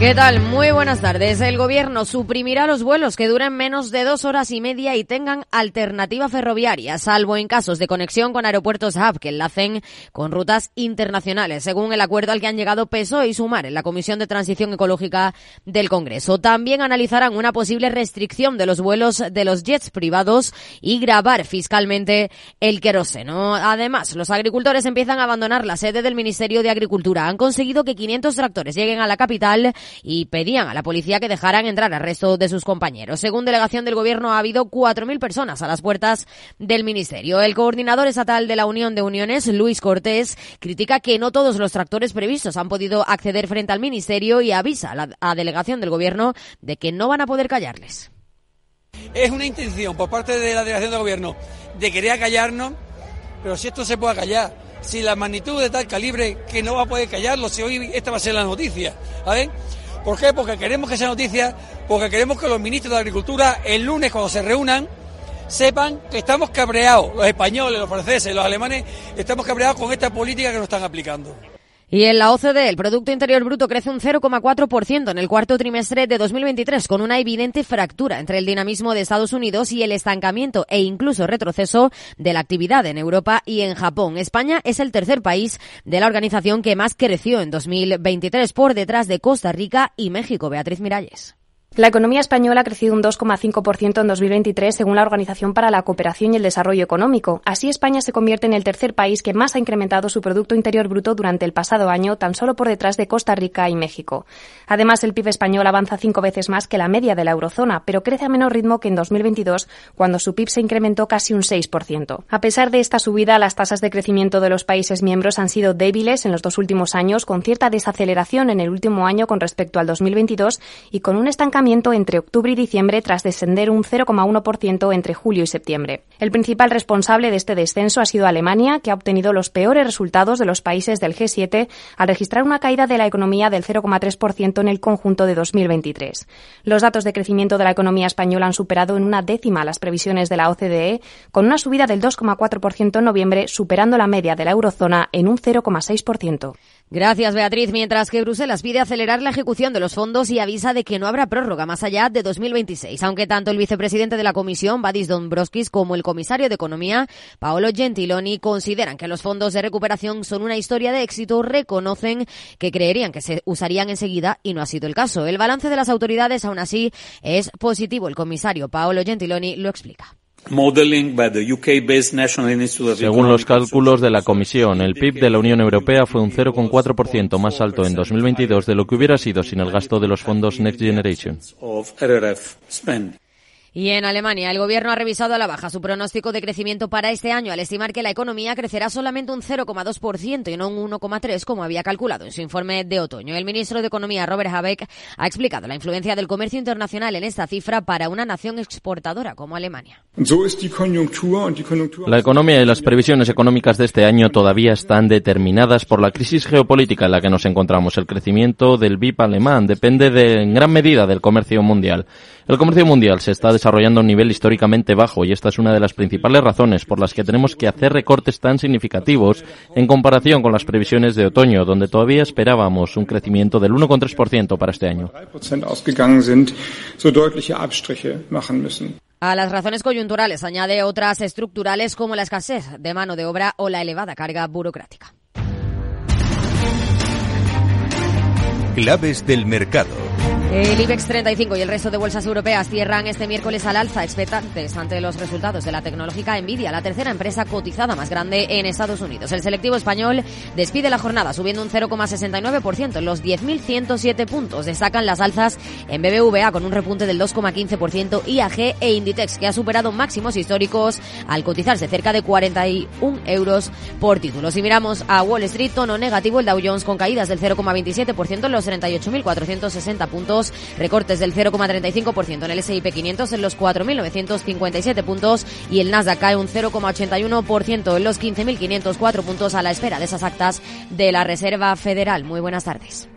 ¿Qué tal? Muy buenas tardes. El gobierno suprimirá los vuelos que duren menos de dos horas y media y tengan alternativa ferroviaria, salvo en casos de conexión con aeropuertos hub que enlacen con rutas internacionales, según el acuerdo al que han llegado PSOE y Sumar en la Comisión de Transición Ecológica del Congreso. También analizarán una posible restricción de los vuelos de los jets privados y grabar fiscalmente el queroseno. Además, los agricultores empiezan a abandonar la sede del Ministerio de Agricultura. Han conseguido que 500 tractores lleguen a la capital y pedían a la policía que dejaran entrar al resto de sus compañeros. Según delegación del Gobierno, ha habido 4.000 personas a las puertas del Ministerio. El coordinador estatal de la Unión de Uniones, Luis Cortés, critica que no todos los tractores previstos han podido acceder frente al Ministerio y avisa a la delegación del Gobierno de que no van a poder callarles. Es una intención por parte de la delegación del Gobierno de querer callarnos, pero si esto se puede callar, si la magnitud de tal calibre que no va a poder callarlo, si hoy esta va a ser la noticia, ¿sabes? ¿Por qué? Porque queremos que sea noticia, porque queremos que los ministros de Agricultura el lunes cuando se reúnan sepan que estamos cabreados, los españoles, los franceses, los alemanes, estamos cabreados con esta política que nos están aplicando. Y en la OCDE, el Producto Interior Bruto crece un 0,4% en el cuarto trimestre de 2023, con una evidente fractura entre el dinamismo de Estados Unidos y el estancamiento e incluso retroceso de la actividad en Europa y en Japón. España es el tercer país de la organización que más creció en 2023, por detrás de Costa Rica y México. Beatriz Miralles. La economía española ha crecido un 2,5% en 2023 según la Organización para la Cooperación y el Desarrollo Económico. Así, España se convierte en el tercer país que más ha incrementado su Producto Interior Bruto durante el pasado año, tan solo por detrás de Costa Rica y México. Además, el PIB español avanza cinco veces más que la media de la eurozona, pero crece a menor ritmo que en 2022, cuando su PIB se incrementó casi un 6%. A pesar de esta subida, las tasas de crecimiento de los países miembros han sido débiles en los dos últimos años, con cierta desaceleración en el último año con respecto al 2022 y con un estancamiento entre octubre y diciembre tras descender un 0,1% entre julio y septiembre. El principal responsable de este descenso ha sido Alemania, que ha obtenido los peores resultados de los países del G7 al registrar una caída de la economía del 0,3% en el conjunto de 2023. Los datos de crecimiento de la economía española han superado en una décima las previsiones de la OCDE, con una subida del 2,4% en noviembre, superando la media de la eurozona en un 0,6%. Gracias, Beatriz. Mientras que Bruselas pide acelerar la ejecución de los fondos y avisa de que no habrá prórroga más allá de 2026, aunque tanto el vicepresidente de la Comisión, Badis Dombrovskis, como el comisario de Economía, Paolo Gentiloni, consideran que los fondos de recuperación son una historia de éxito, reconocen que creerían que se usarían enseguida y no ha sido el caso. El balance de las autoridades, aún así, es positivo. El comisario Paolo Gentiloni lo explica. Según los cálculos de la Comisión, el PIB de la Unión Europea fue un 0,4% más alto en 2022 de lo que hubiera sido sin el gasto de los fondos Next Generation. Y en Alemania, el gobierno ha revisado a la baja su pronóstico de crecimiento para este año al estimar que la economía crecerá solamente un 0,2% y no un 1,3% como había calculado en su informe de otoño. El ministro de Economía, Robert Habeck, ha explicado la influencia del comercio internacional en esta cifra para una nación exportadora como Alemania. La economía y las previsiones económicas de este año todavía están determinadas por la crisis geopolítica en la que nos encontramos. El crecimiento del BIP alemán depende de, en gran medida del comercio mundial. El comercio mundial se está desarrollando a un nivel históricamente bajo y esta es una de las principales razones por las que tenemos que hacer recortes tan significativos en comparación con las previsiones de otoño, donde todavía esperábamos un crecimiento del 1,3% para este año. A las razones coyunturales añade otras estructurales como la escasez de mano de obra o la elevada carga burocrática. Claves del mercado. El IBEX 35 y el resto de bolsas europeas cierran este miércoles al alza, expectantes ante los resultados de la tecnológica Nvidia, la tercera empresa cotizada más grande en Estados Unidos. El selectivo español despide la jornada subiendo un 0,69% en los 10.107 puntos. Destacan las alzas en BBVA con un repunte del 2,15%, IAG e Inditex que ha superado máximos históricos al cotizarse cerca de 41 euros por título. Si miramos a Wall Street, tono negativo el Dow Jones con caídas del 0,27% en los 38.460 puntos recortes del 0,35% en el S&P 500 en los 4.957 puntos y el Nasdaq cae un 0,81% en los 15.504 puntos a la espera de esas actas de la Reserva Federal. Muy buenas tardes.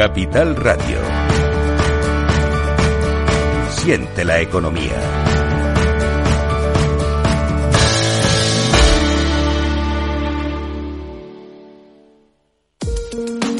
Capital Radio. Siente la economía.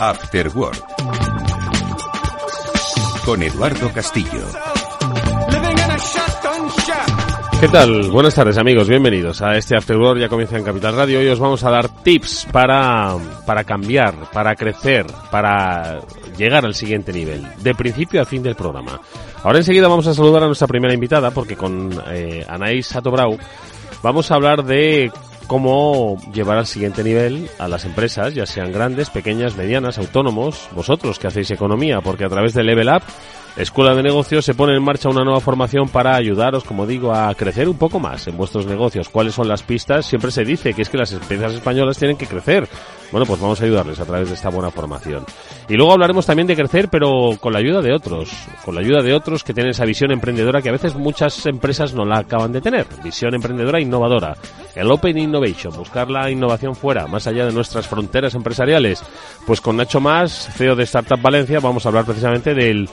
After Work. Con Eduardo Castillo. ¿Qué tal? Buenas tardes amigos, bienvenidos a este After Work, ya comienza en Capital Radio. Hoy os vamos a dar tips para, para cambiar, para crecer, para llegar al siguiente nivel, de principio a fin del programa. Ahora enseguida vamos a saludar a nuestra primera invitada porque con eh, Anaís Satobrau vamos a hablar de cómo llevar al siguiente nivel a las empresas, ya sean grandes, pequeñas, medianas, autónomos, vosotros que hacéis economía, porque a través de Level Up Escuela de Negocios se pone en marcha una nueva formación para ayudaros, como digo, a crecer un poco más en vuestros negocios. ¿Cuáles son las pistas? Siempre se dice que es que las empresas españolas tienen que crecer. Bueno, pues vamos a ayudarles a través de esta buena formación. Y luego hablaremos también de crecer, pero con la ayuda de otros, con la ayuda de otros que tienen esa visión emprendedora que a veces muchas empresas no la acaban de tener. Visión emprendedora innovadora. El Open Innovation, buscar la innovación fuera, más allá de nuestras fronteras empresariales. Pues con Nacho Más, CEO de Startup Valencia, vamos a hablar precisamente del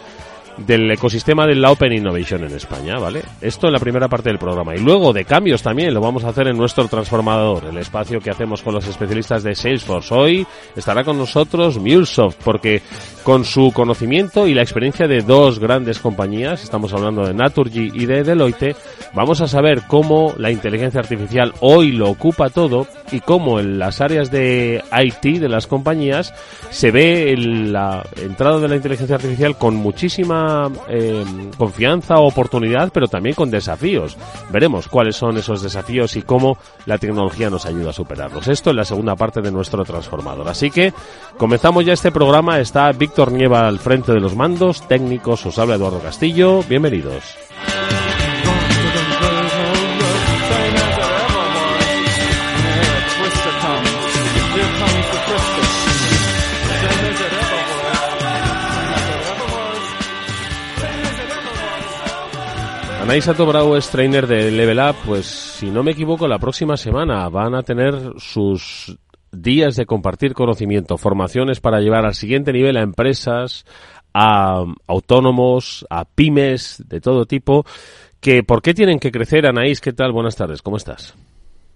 del ecosistema de la Open Innovation en España, ¿vale? Esto en la primera parte del programa. Y luego de cambios también lo vamos a hacer en nuestro transformador, el espacio que hacemos con los especialistas de Salesforce. Hoy estará con nosotros MuleSoft, porque con su conocimiento y la experiencia de dos grandes compañías, estamos hablando de Naturgy y de Deloitte, vamos a saber cómo la inteligencia artificial hoy lo ocupa todo y cómo en las áreas de IT de las compañías se ve la entrada de la inteligencia artificial con muchísima eh, confianza o oportunidad, pero también con desafíos. Veremos cuáles son esos desafíos y cómo la tecnología nos ayuda a superarlos. Esto es la segunda parte de nuestro transformador. Así que comenzamos ya este programa. Está Víctor Nieva al frente de los mandos técnicos. Os habla Eduardo Castillo. Bienvenidos. Anaís Bravo es trainer de Level Up, pues si no me equivoco, la próxima semana van a tener sus días de compartir conocimiento, formaciones para llevar al siguiente nivel a empresas, a autónomos, a pymes de todo tipo. Que, ¿Por qué tienen que crecer, Anaís? ¿Qué tal? Buenas tardes, ¿cómo estás?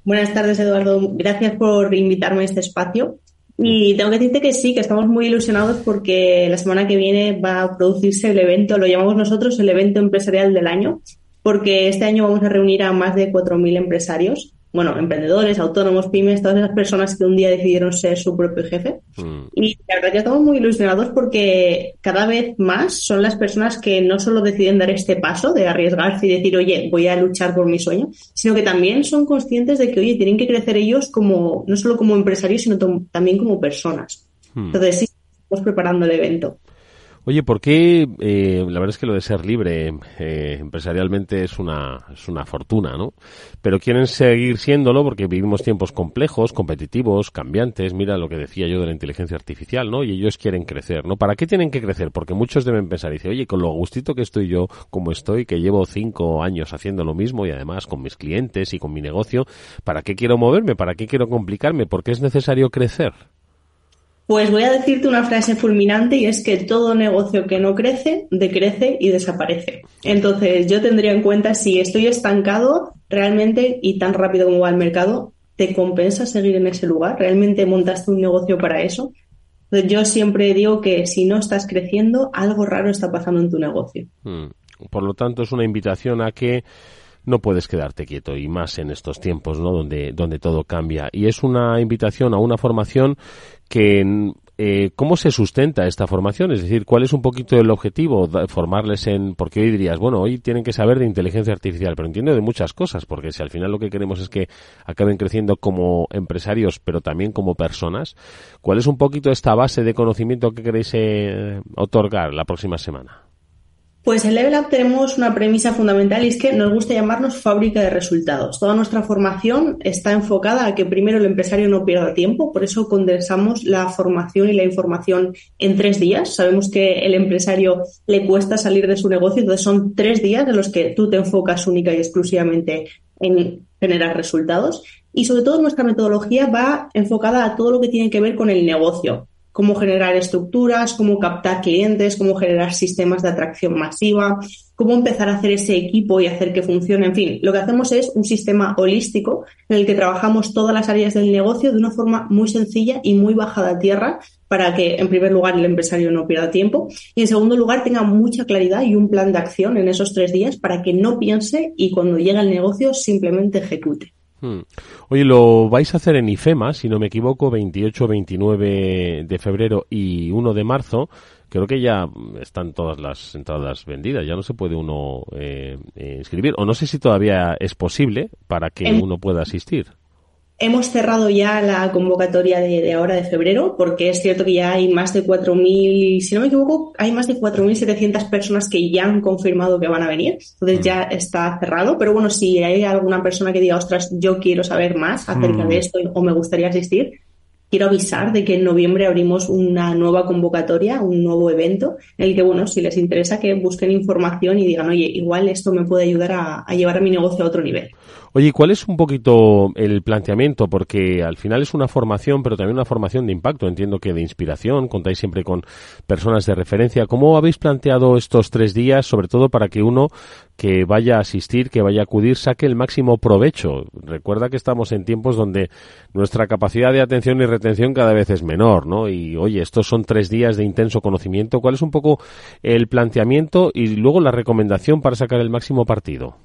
Buenas tardes, Eduardo. Gracias por invitarme a este espacio. Y tengo que decirte que sí, que estamos muy ilusionados porque la semana que viene va a producirse el evento, lo llamamos nosotros el evento empresarial del año, porque este año vamos a reunir a más de 4.000 empresarios, bueno, emprendedores, autónomos, pymes, todas esas personas que un día decidieron ser su propio jefe. Mm. Y la verdad que estamos muy ilusionados porque cada vez más son las personas que no solo deciden dar este paso de arriesgarse y decir, oye, voy a luchar por mi sueño, sino que también son conscientes de que, oye, tienen que crecer ellos como, no solo como empresarios, sino también como personas. Mm. Entonces, sí, estamos preparando el evento. Oye, ¿por qué? Eh, la verdad es que lo de ser libre eh, empresarialmente es una, es una fortuna, ¿no? Pero quieren seguir siéndolo porque vivimos tiempos complejos, competitivos, cambiantes. Mira lo que decía yo de la inteligencia artificial, ¿no? Y ellos quieren crecer, ¿no? ¿Para qué tienen que crecer? Porque muchos deben pensar y decir, oye, con lo gustito que estoy yo, como estoy, que llevo cinco años haciendo lo mismo y además con mis clientes y con mi negocio, ¿para qué quiero moverme? ¿Para qué quiero complicarme? ¿Por qué es necesario crecer? Pues voy a decirte una frase fulminante y es que todo negocio que no crece, decrece y desaparece. Entonces yo tendría en cuenta si estoy estancado realmente y tan rápido como va el mercado, ¿te compensa seguir en ese lugar? ¿Realmente montaste un negocio para eso? Yo siempre digo que si no estás creciendo, algo raro está pasando en tu negocio. Mm. Por lo tanto, es una invitación a que no puedes quedarte quieto y más en estos tiempos, ¿no? Donde, donde todo cambia. Y es una invitación a una formación que eh, ¿cómo se sustenta esta formación? Es decir, ¿cuál es un poquito el objetivo? Formarles en, porque hoy dirías, bueno, hoy tienen que saber de inteligencia artificial, pero entiendo de muchas cosas, porque si al final lo que queremos es que acaben creciendo como empresarios, pero también como personas, ¿cuál es un poquito esta base de conocimiento que queréis eh, otorgar la próxima semana? Pues en Level Up tenemos una premisa fundamental y es que nos gusta llamarnos fábrica de resultados. Toda nuestra formación está enfocada a que primero el empresario no pierda tiempo, por eso condensamos la formación y la información en tres días. Sabemos que el empresario le cuesta salir de su negocio, entonces son tres días en los que tú te enfocas única y exclusivamente en generar resultados. Y sobre todo nuestra metodología va enfocada a todo lo que tiene que ver con el negocio cómo generar estructuras, cómo captar clientes, cómo generar sistemas de atracción masiva, cómo empezar a hacer ese equipo y hacer que funcione. En fin, lo que hacemos es un sistema holístico en el que trabajamos todas las áreas del negocio de una forma muy sencilla y muy bajada a tierra para que, en primer lugar, el empresario no pierda tiempo y, en segundo lugar, tenga mucha claridad y un plan de acción en esos tres días para que no piense y cuando llegue al negocio simplemente ejecute. Hmm. Oye, lo vais a hacer en IFEMA, si no me equivoco, 28, 29 de febrero y 1 de marzo. Creo que ya están todas las entradas vendidas, ya no se puede uno eh, eh, inscribir. O no sé si todavía es posible para que uno pueda asistir. Hemos cerrado ya la convocatoria de, ahora de febrero, porque es cierto que ya hay más de 4.000, si no me equivoco, hay más de 4.700 personas que ya han confirmado que van a venir. Entonces ya mm. está cerrado. Pero bueno, si hay alguna persona que diga, ostras, yo quiero saber más acerca de mm. esto o me gustaría asistir, quiero avisar de que en noviembre abrimos una nueva convocatoria, un nuevo evento, en el que, bueno, si les interesa que busquen información y digan, oye, igual esto me puede ayudar a, a llevar a mi negocio a otro nivel. Oye, ¿cuál es un poquito el planteamiento? Porque al final es una formación, pero también una formación de impacto. Entiendo que de inspiración, contáis siempre con personas de referencia. ¿Cómo habéis planteado estos tres días, sobre todo para que uno que vaya a asistir, que vaya a acudir, saque el máximo provecho? Recuerda que estamos en tiempos donde nuestra capacidad de atención y retención cada vez es menor, ¿no? Y oye, estos son tres días de intenso conocimiento. ¿Cuál es un poco el planteamiento y luego la recomendación para sacar el máximo partido?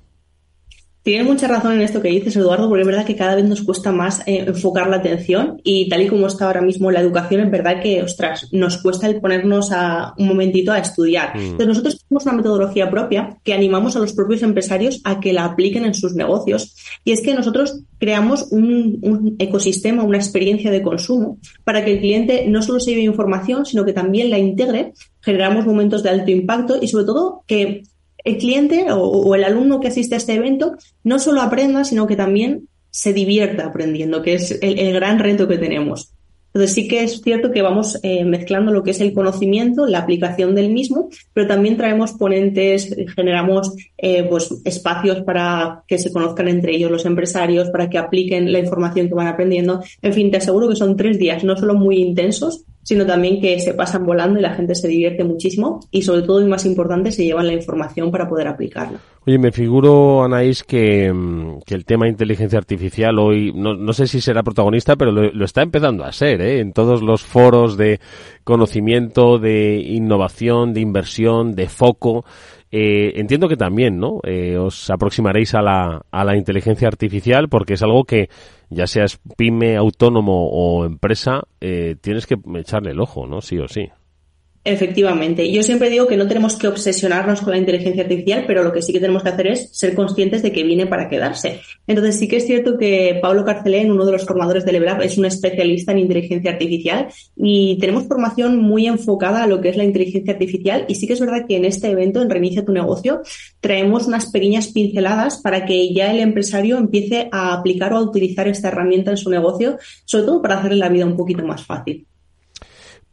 Tienes mucha razón en esto que dices, Eduardo, porque es verdad que cada vez nos cuesta más eh, enfocar la atención y tal y como está ahora mismo la educación, es verdad que, ostras, nos cuesta el ponernos a un momentito a estudiar. Mm. Entonces, nosotros tenemos una metodología propia que animamos a los propios empresarios a que la apliquen en sus negocios. Y es que nosotros creamos un, un ecosistema, una experiencia de consumo para que el cliente no solo se lleve información, sino que también la integre. Generamos momentos de alto impacto y sobre todo que el cliente o, el alumno que asiste a este evento no solo aprenda, sino que también se divierta aprendiendo, que es el, gran reto que tenemos. Entonces sí que es cierto que vamos eh, mezclando lo que es el conocimiento, la aplicación del mismo, pero también traemos ponentes, generamos eh, pues espacios para que se conozcan entre ellos los empresarios, para que apliquen la información que van aprendiendo. En fin, te aseguro que son tres días no solo muy intensos, sino también que se pasan volando y la gente se divierte muchísimo y sobre todo y más importante se llevan la información para poder aplicarla. Oye, me figuro, Anaís, que, mm, que el tema de inteligencia artificial hoy, no, no sé si será protagonista, pero lo, está empezando a ser, ¿eh? En todos los foros de conocimiento, de innovación, de inversión, de foco. Eh, entiendo que también, ¿no? Eh, os aproximaréis a la, a la inteligencia artificial porque es algo que ya seas pyme, autónomo o empresa, eh, tienes que echarle el ojo, ¿no? Sí o sí. Efectivamente. Yo siempre digo que no tenemos que obsesionarnos con la inteligencia artificial, pero lo que sí que tenemos que hacer es ser conscientes de que viene para quedarse. Entonces sí que es cierto que Pablo Carcelén, uno de los formadores de Leblab, es un especialista en inteligencia artificial y tenemos formación muy enfocada a lo que es la inteligencia artificial y sí que es verdad que en este evento, en Reinicia tu negocio, traemos unas pequeñas pinceladas para que ya el empresario empiece a aplicar o a utilizar esta herramienta en su negocio, sobre todo para hacerle la vida un poquito más fácil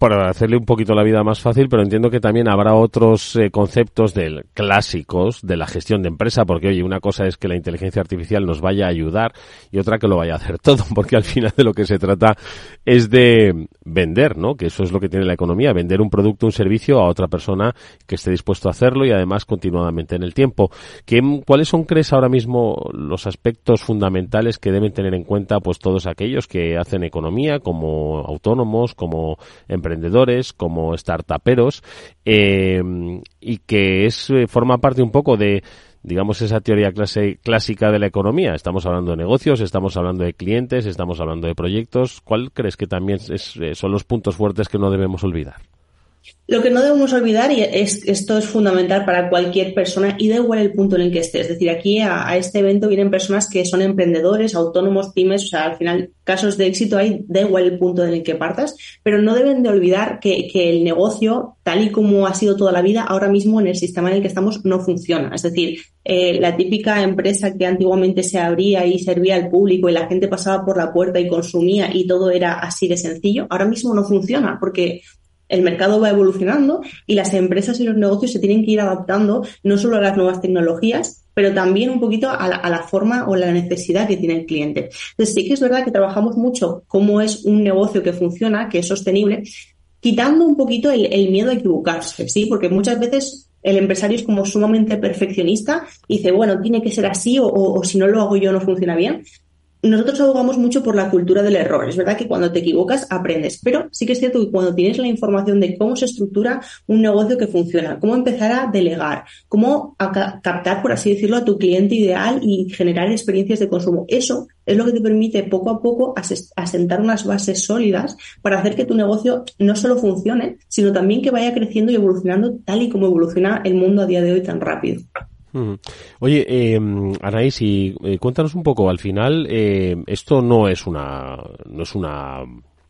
para hacerle un poquito la vida más fácil, pero entiendo que también habrá otros eh, conceptos del, clásicos de la gestión de empresa, porque oye, una cosa es que la inteligencia artificial nos vaya a ayudar y otra que lo vaya a hacer todo, porque al final de lo que se trata es de vender, ¿no? Que eso es lo que tiene la economía, vender un producto, un servicio a otra persona que esté dispuesto a hacerlo y además continuadamente en el tiempo. ¿Qué, ¿Cuáles son, crees, ahora mismo los aspectos fundamentales que deben tener en cuenta pues todos aquellos que hacen economía como autónomos, como empresarios? Emprendedores, como startuperos, eh, y que es eh, forma parte un poco de digamos, esa teoría clase, clásica de la economía. Estamos hablando de negocios, estamos hablando de clientes, estamos hablando de proyectos. ¿Cuál crees que también es, eh, son los puntos fuertes que no debemos olvidar? Lo que no debemos olvidar, y es, esto es fundamental para cualquier persona, y da igual el punto en el que estés. Es decir, aquí a, este evento vienen personas que son emprendedores, autónomos, pymes, o sea, al final casos de éxito hay, da igual el punto en el que partas, pero no deben de olvidar que, el negocio, tal y como ha sido toda la vida, ahora mismo en el sistema en el que estamos no funciona. Es decir, eh, la típica empresa que antiguamente se abría y servía al público y la gente pasaba por la puerta y consumía y todo era así de sencillo, ahora mismo no funciona porque el mercado va evolucionando y las empresas y los negocios se tienen que ir adaptando no solo a las nuevas tecnologías, pero también un poquito a la, forma o la necesidad que tiene el cliente. Entonces sí que es verdad que trabajamos mucho cómo es un negocio que funciona, que es sostenible, quitando un poquito el, miedo a equivocarse, ¿sí? Porque muchas veces el empresario es como sumamente perfeccionista y dice, bueno, tiene que ser así o, o, si no lo hago yo no funciona bien nosotros abogamos mucho por la cultura del error. Es verdad que cuando te equivocas aprendes, pero sí que es cierto que cuando tienes la información de cómo se estructura un negocio que funciona, cómo empezar a delegar, cómo captar, por así decirlo, a tu cliente ideal y generar experiencias de consumo, eso es lo que te permite poco a poco asentar unas bases sólidas para hacer que tu negocio no solo funcione, sino también que vaya creciendo y evolucionando tal y como evoluciona el mundo a día de hoy tan rápido. Oye, eh, Anaís, y eh, cuéntanos un poco. Al final, eh, esto no es una, no es una,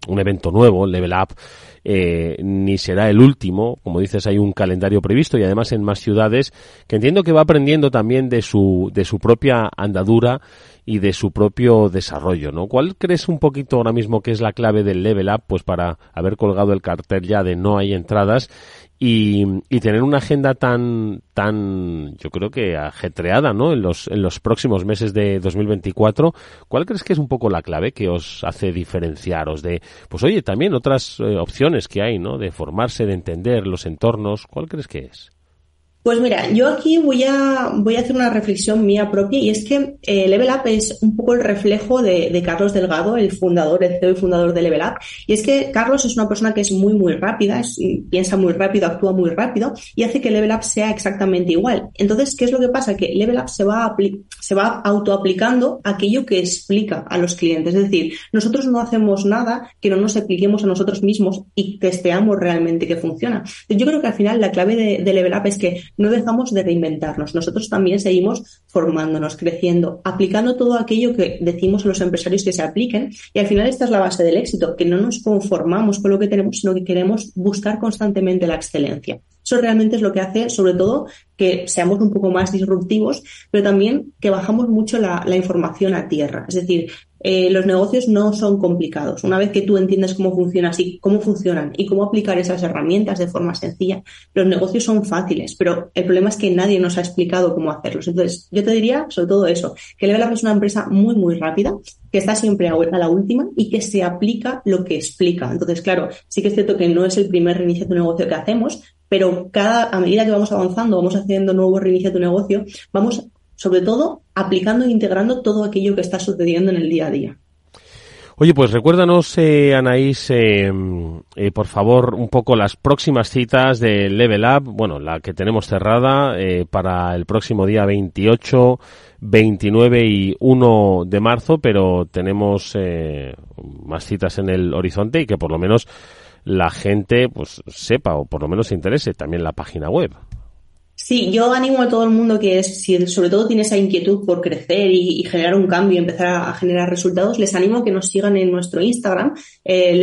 un evento nuevo, Level Up, eh, ni será el último. Como dices, hay un calendario previsto y además en más ciudades que entiendo que va aprendiendo también de su, de su propia andadura y de su propio desarrollo, ¿no? ¿Cuál crees un poquito ahora mismo que es la clave del Level Up, pues para haber colgado el cartel ya de no hay entradas y, y, tener una agenda tan, tan, yo creo que ajetreada, ¿no? En los, en los próximos meses de 2024, ¿cuál crees que es un poco la clave que os hace diferenciaros de, pues oye, también otras eh, opciones que hay, ¿no? De formarse, de entender los entornos, ¿cuál crees que es? Pues mira, yo aquí voy a, voy a hacer una reflexión mía propia y es que eh, Level Up es un poco el reflejo de, Carlos Delgado, el fundador, el CEO y fundador de Level Up. Y es que Carlos es una persona que es muy, muy rápida, piensa muy rápido, actúa muy rápido y hace que Level Up sea exactamente igual. Entonces, ¿qué es lo que pasa? Que Level Up se va, se va autoaplicando aquello que explica a los clientes. Es decir, nosotros no hacemos nada que no nos expliquemos a nosotros mismos y testeamos realmente que funciona. Yo creo que al final la clave de, de Level Up es que no dejamos de reinventarnos. Nosotros también seguimos formándonos, creciendo, aplicando todo aquello que decimos a los empresarios que se apliquen. Y al final esta es la base del éxito, que no nos conformamos con lo que tenemos, sino que queremos buscar constantemente la excelencia. Eso realmente es lo que hace, sobre todo, que seamos un poco más disruptivos, pero también que bajamos mucho la, la información a tierra. Es decir, eh, los negocios no son complicados. Una vez que tú entiendes cómo funcionan, y cómo funcionan y cómo aplicar esas herramientas de forma sencilla, los negocios son fáciles, pero el problema es que nadie nos ha explicado cómo hacerlos. Entonces, yo te diría sobre todo eso, que Level es una empresa muy, muy rápida, que está siempre a la última y que se aplica lo que explica. Entonces, claro, sí que es cierto que no es el primer reinicio de negocio que hacemos, pero cada, a medida que vamos avanzando, vamos haciendo nuevos reinicios de negocio, vamos sobre todo aplicando e integrando todo aquello que está sucediendo en el día a día. Oye, pues recuérdanos, eh, Anaís, eh, eh, por favor, un poco las próximas citas de Level Up, bueno, la que tenemos cerrada eh, para el próximo día 28, 29 y 1 de marzo, pero tenemos más citas en el horizonte y que por lo menos la gente pues sepa o por lo menos se interese también la página web. Sí, yo animo a todo el mundo que si sobre todo tiene esa inquietud por crecer y, generar un cambio, empezar a, generar resultados, les animo a que nos sigan en nuestro Instagram, eh,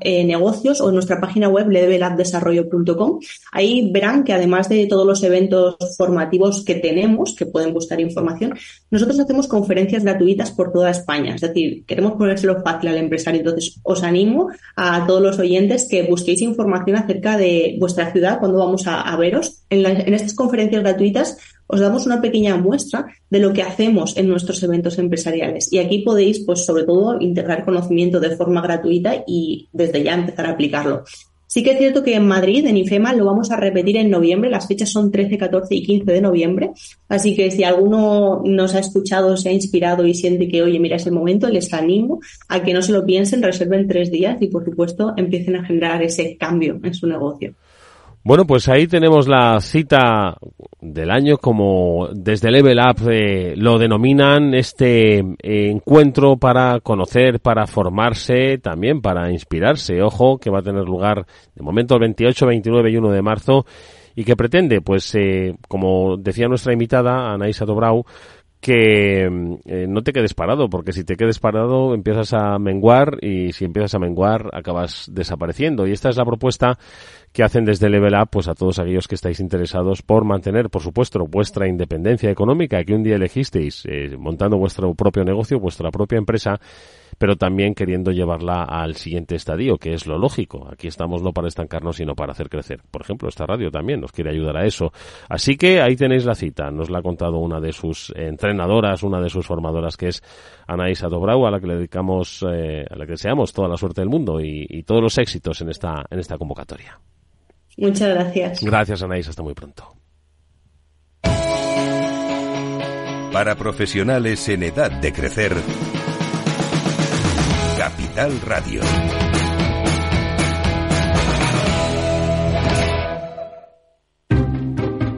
eh, Negocios o en nuestra página web levelupdesarrollo.com. Ahí verán que además de todos los eventos formativos que tenemos, que pueden buscar información, nosotros hacemos conferencias gratuitas por toda España. Es decir, queremos ponérselo fácil al empresario. Entonces, os animo a todos los oyentes que busquéis información acerca de vuestra ciudad cuando vamos a, veros. En, en estas conferencias gratuitas os damos una pequeña muestra de lo que hacemos en nuestros eventos empresariales. Y aquí podéis, pues, sobre todo, integrar conocimiento de forma gratuita y desde ya empezar a aplicarlo. Sí que es cierto que en Madrid, en IFEMA, lo vamos a repetir en noviembre. Las fechas son 13, 14 y 15 de noviembre. Así que si alguno nos ha escuchado, se ha inspirado y siente que, oye, mira, es el momento, les animo a que no se lo piensen, reserven tres días y, por supuesto, empiecen a generar ese cambio en su negocio. Bueno, pues ahí tenemos la cita del año, como desde Level Up eh, lo denominan, este eh, encuentro para conocer, para formarse, también para inspirarse. Ojo, que va a tener lugar de momento el 28, 29 y 1 de marzo y que pretende, pues, eh, como decía nuestra invitada, Anaísa Dobrau, que no te quedes parado, porque si te quedes parado empiezas a menguar y si empiezas a menguar acabas desapareciendo. Y esta es la propuesta que hacen desde Level Up pues a todos aquellos que estáis interesados por mantener, por supuesto, vuestra independencia económica que un día elegisteis eh, montando vuestro propio negocio, vuestra propia empresa, pero también queriendo llevarla al siguiente estadio, que es lo lógico. Aquí estamos no para estancarnos, sino para hacer crecer. Por ejemplo, esta radio también nos quiere ayudar a eso. Así que ahí tenéis la cita. Nos la ha contado una de sus entrenadoras, una de sus formadoras, que es Anaísa Dobrau, a la que le dedicamos, eh, a la que deseamos toda la suerte del mundo y, y todos los éxitos en esta, en esta convocatoria. Muchas gracias. Gracias, Anaís. Hasta muy pronto. Para profesionales en edad de crecer, Capital Radio.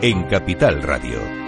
en Capital Radio.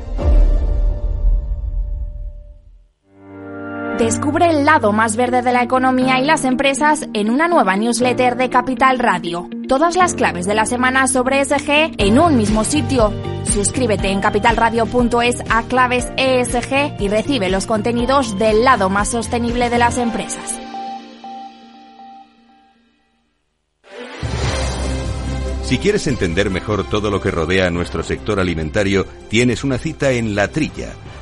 Descubre el lado más verde de la economía y las empresas en una nueva newsletter de Capital Radio. Todas las claves de la semana sobre ESG en un mismo sitio. Suscríbete en capitalradio.es a claves ESG y recibe los contenidos del lado más sostenible de las empresas. Si quieres entender mejor todo lo que rodea a nuestro sector alimentario, tienes una cita en La Trilla.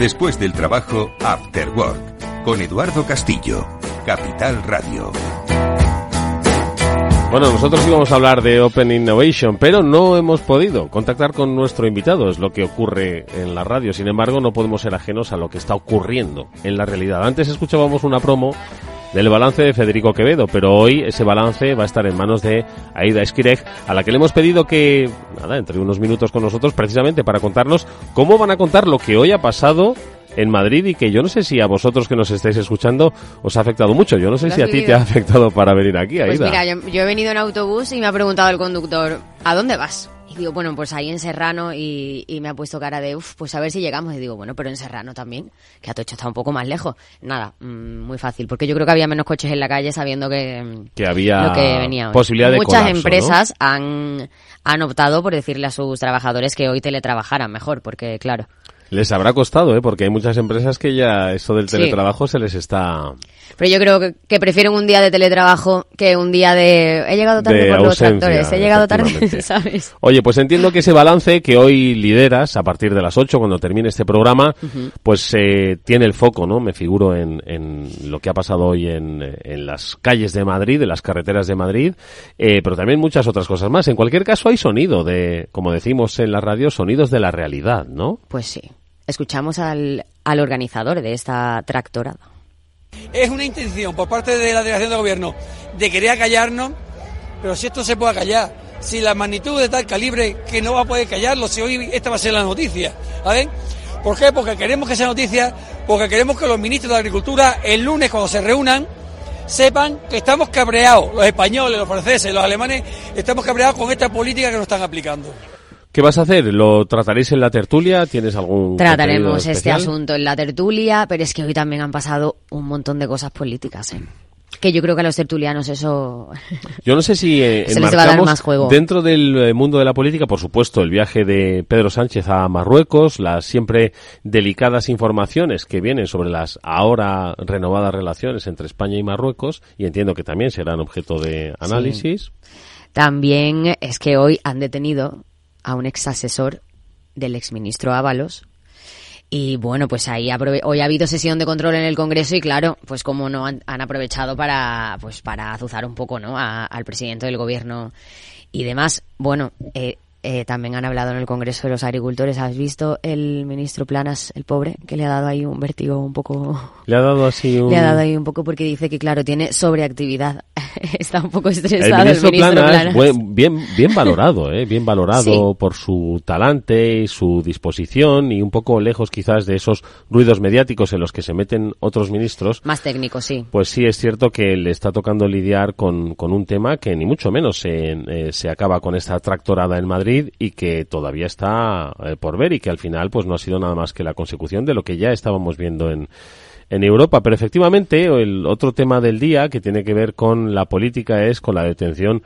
Después del trabajo, After Work, con Eduardo Castillo, Capital Radio. Bueno, nosotros íbamos a hablar de Open Innovation, pero no hemos podido contactar con nuestro invitado, es lo que ocurre en la radio. Sin embargo, no podemos ser ajenos a lo que está ocurriendo en la realidad. Antes escuchábamos una promo del balance de Federico Quevedo, pero hoy ese balance va a estar en manos de Aida Esquireg, a la que le hemos pedido que, nada, entre unos minutos con nosotros, precisamente para contarnos cómo van a contar lo que hoy ha pasado en Madrid y que yo no sé si a vosotros que nos estáis escuchando os ha afectado mucho. Yo no sé ¿Lo si a ti te ha afectado para venir aquí, Aida. Pues mira, yo, yo he venido en autobús y me ha preguntado el conductor, ¿a dónde vas? Y digo, bueno, pues ahí en Serrano y, y me ha puesto cara de, uff, pues a ver si llegamos. Y digo, bueno, pero en Serrano también, que Atocha está un poco más lejos. Nada, mm, muy fácil, porque yo creo que había menos coches en la calle sabiendo que, que había lo que venía hoy. posibilidad de Muchas colapso, ¿no? empresas han, han optado por decirle a sus trabajadores que hoy teletrabajaran mejor, porque claro, Les habrá costado, ¿eh? Porque hay muchas empresas que ya esto del Sí. teletrabajo se les está... Pero yo creo que, que prefieren un día de teletrabajo que un día de he llegado tarde De por los tractores, he llegado tarde. ¿sabes? Oye, pues entiendo que ese balance que hoy lideras a partir de las 8 cuando termine este programa, pues eh, tiene el foco, ¿no? Me figuro en, en lo que ha pasado hoy en, en las calles de Madrid, en las carreteras de Madrid, eh, pero también muchas otras cosas más. En cualquier caso hay sonido de, como decimos en la radio, sonidos de la realidad, ¿no? Pues sí. Escuchamos al, al organizador de esta tractorada. Es una intención por parte de la delegación de gobierno de querer acallarnos, pero si esto se puede callar, si la magnitud de tal calibre que no va a poder callarlo, si hoy esta va a ser la noticia. ¿Por qué? Porque queremos que sea noticia, porque queremos que los ministros de Agricultura el lunes cuando se reúnan sepan que estamos cabreados, los españoles, los franceses, los alemanes, estamos cabreados con esta política que nos están aplicando. ¿Qué vas a hacer? ¿Lo trataréis en la tertulia? ¿Tienes algún Trataremos este asunto en la tertulia, pero es que hoy también han pasado un montón de cosas políticas, ¿eh? Que yo creo que a los tertulianos eso... Yo no sé si eh, Se les va a dar más juego. dentro del eh, mundo de la política, por supuesto, el viaje de Pedro Sánchez a Marruecos, las siempre delicadas informaciones que vienen sobre las ahora renovadas relaciones entre España y Marruecos, y entiendo que también serán objeto de análisis. También es que hoy han detenido a un ex asesor del exministro Ábalos. Y bueno, pues ahí hoy ha habido sesión de control en el Congreso y claro, pues como no han, han aprovechado para pues para azuzar un poco, ¿no? A- al presidente del gobierno y demás. Bueno, eh, eh, también han hablado en el Congreso de los agricultores. ¿Has visto el ministro Planas, el pobre, que le ha dado ahí un vértigo un poco Le ha dado así un... le ha dado ahí un poco porque dice que, claro, tiene sobreactividad. Está un poco El estresado ministro, el ministro Planas, Planas. buen- bien, bien valorado, ¿eh? bien valorado Sí. por su talante y su disposición y un poco lejos quizás de esos ruidos mediáticos en los que se meten otros ministros. Más técnico, sí. Pues sí, es cierto que le está tocando lidiar con, con un tema que ni mucho menos se, eh, se acaba con esta tractorada en Madrid y que todavía está eh, por ver y que al final pues no ha sido nada más que la consecución de lo que ya estábamos viendo en, en Europa. Pero efectivamente, el otro tema del día que tiene que ver con la política es con la detención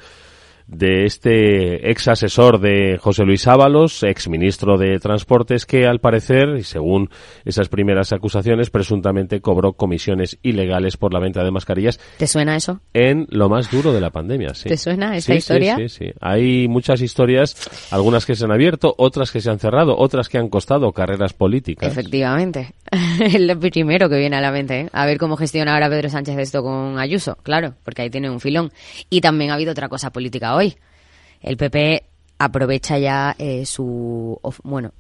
de este ex asesor de José Luis Ábalos, ex ministro de Transportes, que al parecer, y según esas primeras acusaciones, presuntamente cobró comisiones ilegales por la venta de mascarillas ¿Te suena eso? en lo más duro de la pandemia. Sí. ¿Te suena esa Sí, sí, historia? Sí, sí, Hay muchas historias, algunas que se han abierto, otras que se han cerrado, otras que han costado carreras políticas. Efectivamente. El primero que viene a la mente. ¿eh? A ver cómo gestiona ahora Pedro Sánchez esto con Ayuso. Claro, porque ahí tiene un filón. Y también ha habido otra cosa política hoy. El PP aprovecha ya eh, su... of- bueno,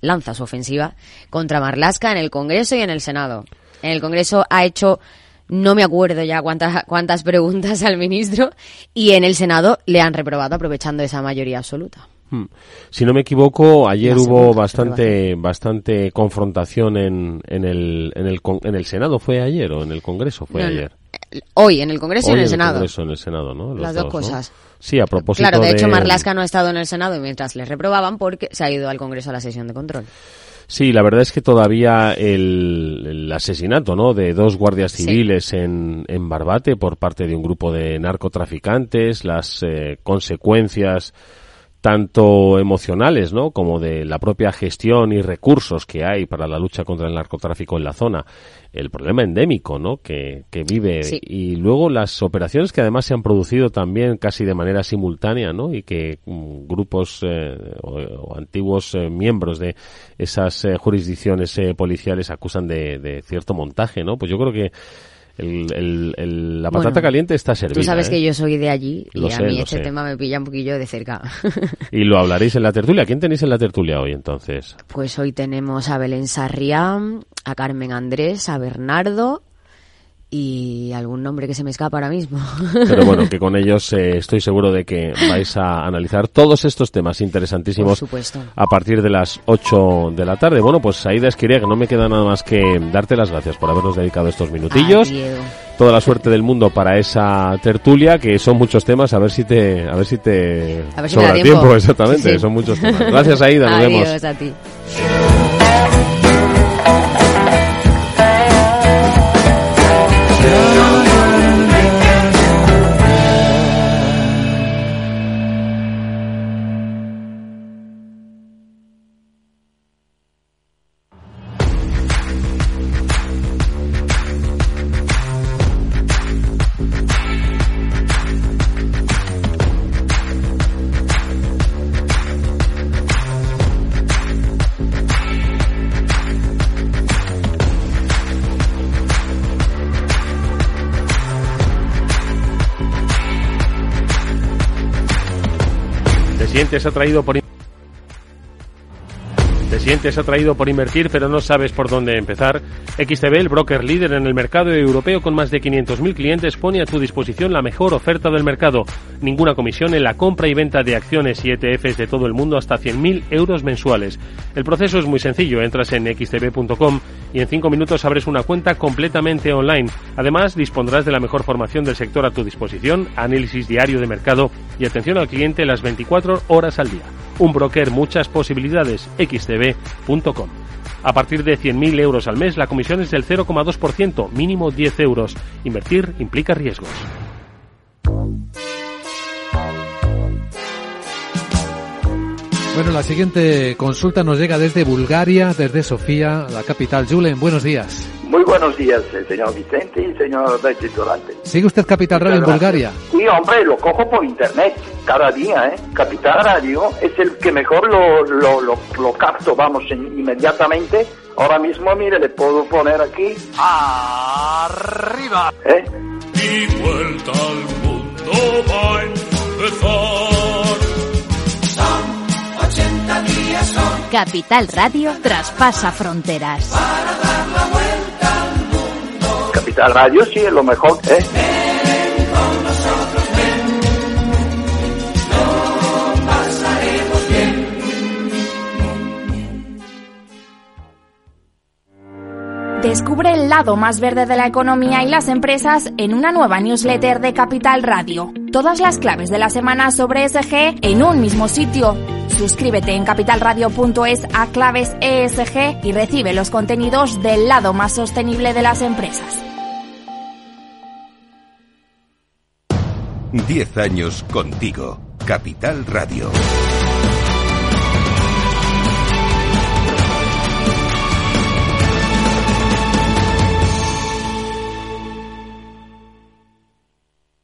lanza su ofensiva contra Marlasca en el Congreso y en el Senado. En el Congreso ha hecho... No me acuerdo ya cuántas, cuántas preguntas al ministro y en el Senado le han reprobado aprovechando esa mayoría absoluta. Hmm. Si no me equivoco, ayer hubo bastante bastante confrontación en, en, el, en, el, en el Senado. ¿Fue ayer o en el Congreso? Fue No, no. Hoy en el Congreso y en el Senado. Congreso, en el Senado, ¿no? Los Las dos cosas. Sí, a propósito Claro, de hecho Marlaska no ha estado en el Senado mientras les reprobaban porque se ha ido al Congreso a la sesión de control. Sí, la verdad es que todavía el, el asesinato ¿no? de dos guardias Sí. civiles en, en Barbate por parte de un grupo de narcotraficantes, las eh, consecuencias tanto emocionales ¿no? como de la propia gestión y recursos que hay para la lucha contra el narcotráfico en la zona, el problema endémico ¿no? que, que vive Sí. y luego las operaciones que además se han producido también casi de manera simultánea ¿no? y que mm, grupos eh, o, o antiguos eh, miembros de esas eh, jurisdicciones eh, policiales acusan de, de cierto montaje, ¿no? Pues yo creo que la patata caliente está servida. Tú sabes que ¿eh? yo soy de allí y a mí este tema me pilla un poquillo de cerca. y lo hablaréis en la tertulia. ¿Quién tenéis en la tertulia hoy entonces? Pues hoy tenemos a Belén Sarriá, a Carmen Andrés, a Bernardo y algún nombre que se me escapa ahora mismo. Pero bueno, que con ellos eh, estoy seguro de que vais a analizar todos estos temas interesantísimos a partir de las 8 de la tarde. Bueno, pues Aida Esquireg, no me queda nada más que darte las gracias por habernos dedicado estos minutillos. Toda la suerte del mundo para esa tertulia, que son muchos temas, a ver si te a ver si te sobra tiempo. exactamente, son muchos temas. Gracias Aida, nos Adiós, A ti. Sientes atraído por te sientes atraído por invertir pero no sabes por dónde empezar. XTB, el broker líder en el mercado europeo con más de 500.000 clientes, pone a tu disposición la mejor oferta del mercado. Ninguna comisión en la compra y venta de acciones y ETFs de todo el mundo hasta 100.000 euros mensuales. El proceso es muy sencillo. Entras en xtb.com y en 5 minutos abres una cuenta completamente online. Además, dispondrás de la mejor formación del sector a tu disposición, análisis diario de mercado y atención al cliente las 24 horas al día. Un broker, muchas posibilidades. xtb.com. A partir de 100.000 euros al mes, la comisión es del 0,2%, mínimo 10 euros. Invertir implica riesgos. Bueno, la siguiente consulta nos llega desde Bulgaria, desde Sofía, la capital. Julen, buenos días. Muy buenos días, eh, señor Vicente y señor Durante. ¿Sigue usted Capital Radio en Bulgaria? Sí, hombre, lo cojo por internet cada día, ¿eh? Capital Radio es el que mejor lo, lo, lo, capto, vamos, inmediatamente. Ahora mismo, mire, le puedo poner aquí. ¡Arriba! ¿Eh? Y vuelta al mundo va a empezar. Son 80 días, son. Capital Radio traspasa fronteras. Para dar la vuelta al mundo. Capital Radio sí es lo mejor, ¿eh? Descubre el lado más verde de la economía y las empresas en una nueva newsletter de Capital Radio. Todas las claves de la semana sobre ESG en un mismo sitio. Suscríbete en capitalradio.es a claves ESG y recibe los contenidos del lado más sostenible de las empresas. 10 años contigo. Capital Radio.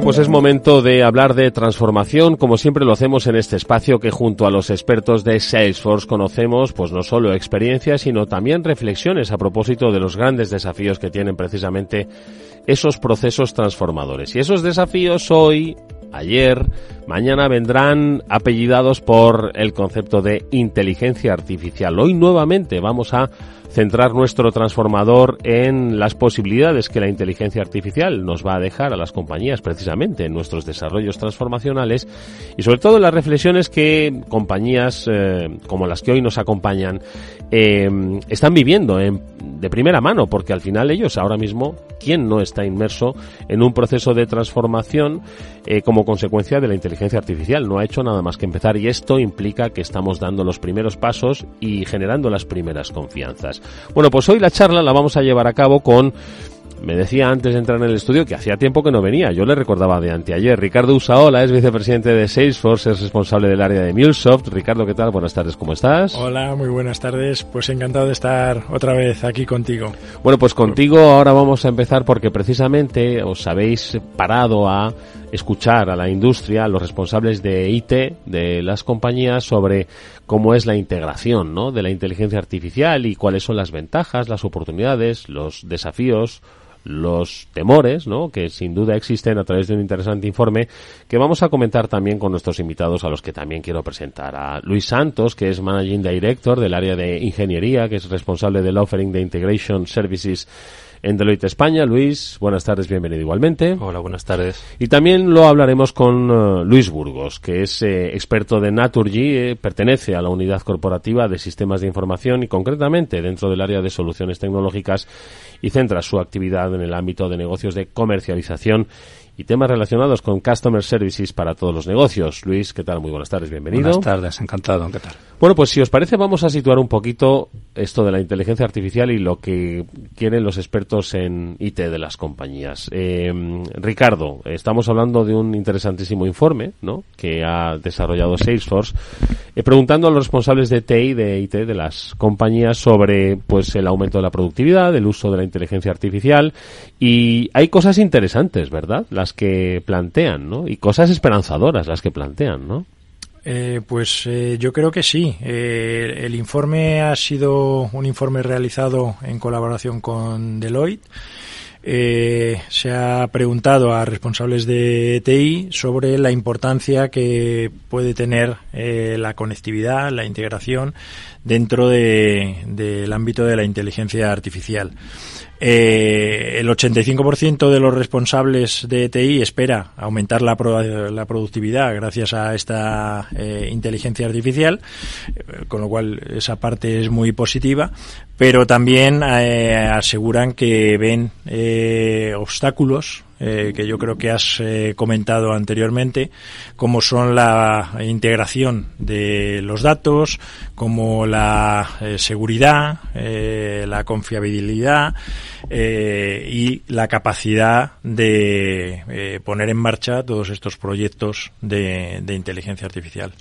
Bueno, pues es momento de hablar de transformación, como siempre lo hacemos en este espacio que junto a los expertos de Salesforce conocemos, pues no solo experiencias, sino también reflexiones a propósito de los grandes desafíos que tienen precisamente esos procesos transformadores. Y esos desafíos hoy, ayer, mañana vendrán apellidados por el concepto de inteligencia artificial. Hoy nuevamente vamos a centrar nuestro transformador en las posibilidades que la inteligencia artificial nos va a dejar a las compañías precisamente en nuestros desarrollos transformacionales y sobre todo en las reflexiones que compañías eh, como las que hoy nos acompañan eh, están viviendo en, de primera mano porque al final ellos ahora mismo quién no está inmerso en un proceso de transformación eh, como consecuencia de la inteligencia artificial no ha hecho nada más que empezar y esto implica que estamos dando los primeros pasos y generando las primeras confianzas. Bueno, pues hoy la charla la vamos a llevar a cabo con me decía antes de entrar en el estudio que hacía tiempo que no venía. Yo le recordaba de anteayer. Ricardo Usaola es vicepresidente de Salesforce, es responsable del área de MuleSoft. Ricardo, ¿qué tal? Buenas tardes, ¿cómo estás? Hola, muy buenas tardes. Pues encantado de estar otra vez aquí contigo. Bueno, pues contigo ahora vamos a empezar porque precisamente os habéis parado a escuchar a la industria, a los responsables de IT, de las compañías, sobre cómo es la integración ¿no? de la inteligencia artificial y cuáles son las ventajas, las oportunidades, los desafíos, los temores, ¿no? que sin duda existen a través de un interesante informe que vamos a comentar también con nuestros invitados a los que también quiero presentar. A Luis Santos, que es Managing Director del área de ingeniería, que es responsable del offering de Integration Services en Deloitte España. Luis, buenas tardes, bienvenido igualmente. Hola, buenas tardes. Y también lo hablaremos con uh, Luis Burgos, que es eh, experto de Naturgy, eh, pertenece a la unidad corporativa de sistemas de información y concretamente dentro del área de soluciones tecnológicas y centra su actividad en el ámbito de negocios de comercialización y temas relacionados con Customer Services para todos los negocios. Luis, ¿qué tal? Muy buenas tardes, bienvenido. Buenas tardes, encantado, ¿qué tal? Bueno, pues si os parece vamos a situar un poquito esto de la inteligencia artificial y lo que quieren los expertos en IT de las compañías. Eh, Ricardo, estamos hablando de un interesantísimo informe ¿no? que ha desarrollado Salesforce, eh, preguntando a los responsables de TI, de IT de las compañías sobre pues el aumento de la productividad, el uso de la inteligencia artificial y hay cosas interesantes, ¿verdad? Las que plantean, ¿no? Y cosas esperanzadoras las que plantean, ¿no? Eh, pues eh, yo creo que sí. Eh, el informe ha sido un informe realizado en colaboración con Deloitte. se ha preguntado a responsables de TI sobre la importancia que puede tener la conectividad, la integración dentro del ámbito de la inteligencia artificial. Eh, el 85% de los responsables de TI espera aumentar la, la productividad gracias a esta eh, inteligencia artificial, eh, con lo cual esa parte es muy positiva, pero también eh, aseguran que ven obstáculos eh, que yo creo que has eh, comentado anteriormente, como son la integración de los datos, como la eh, seguridad, la confiabilidad y la capacidad de poner en marcha todos estos proyectos de, de inteligencia artificial.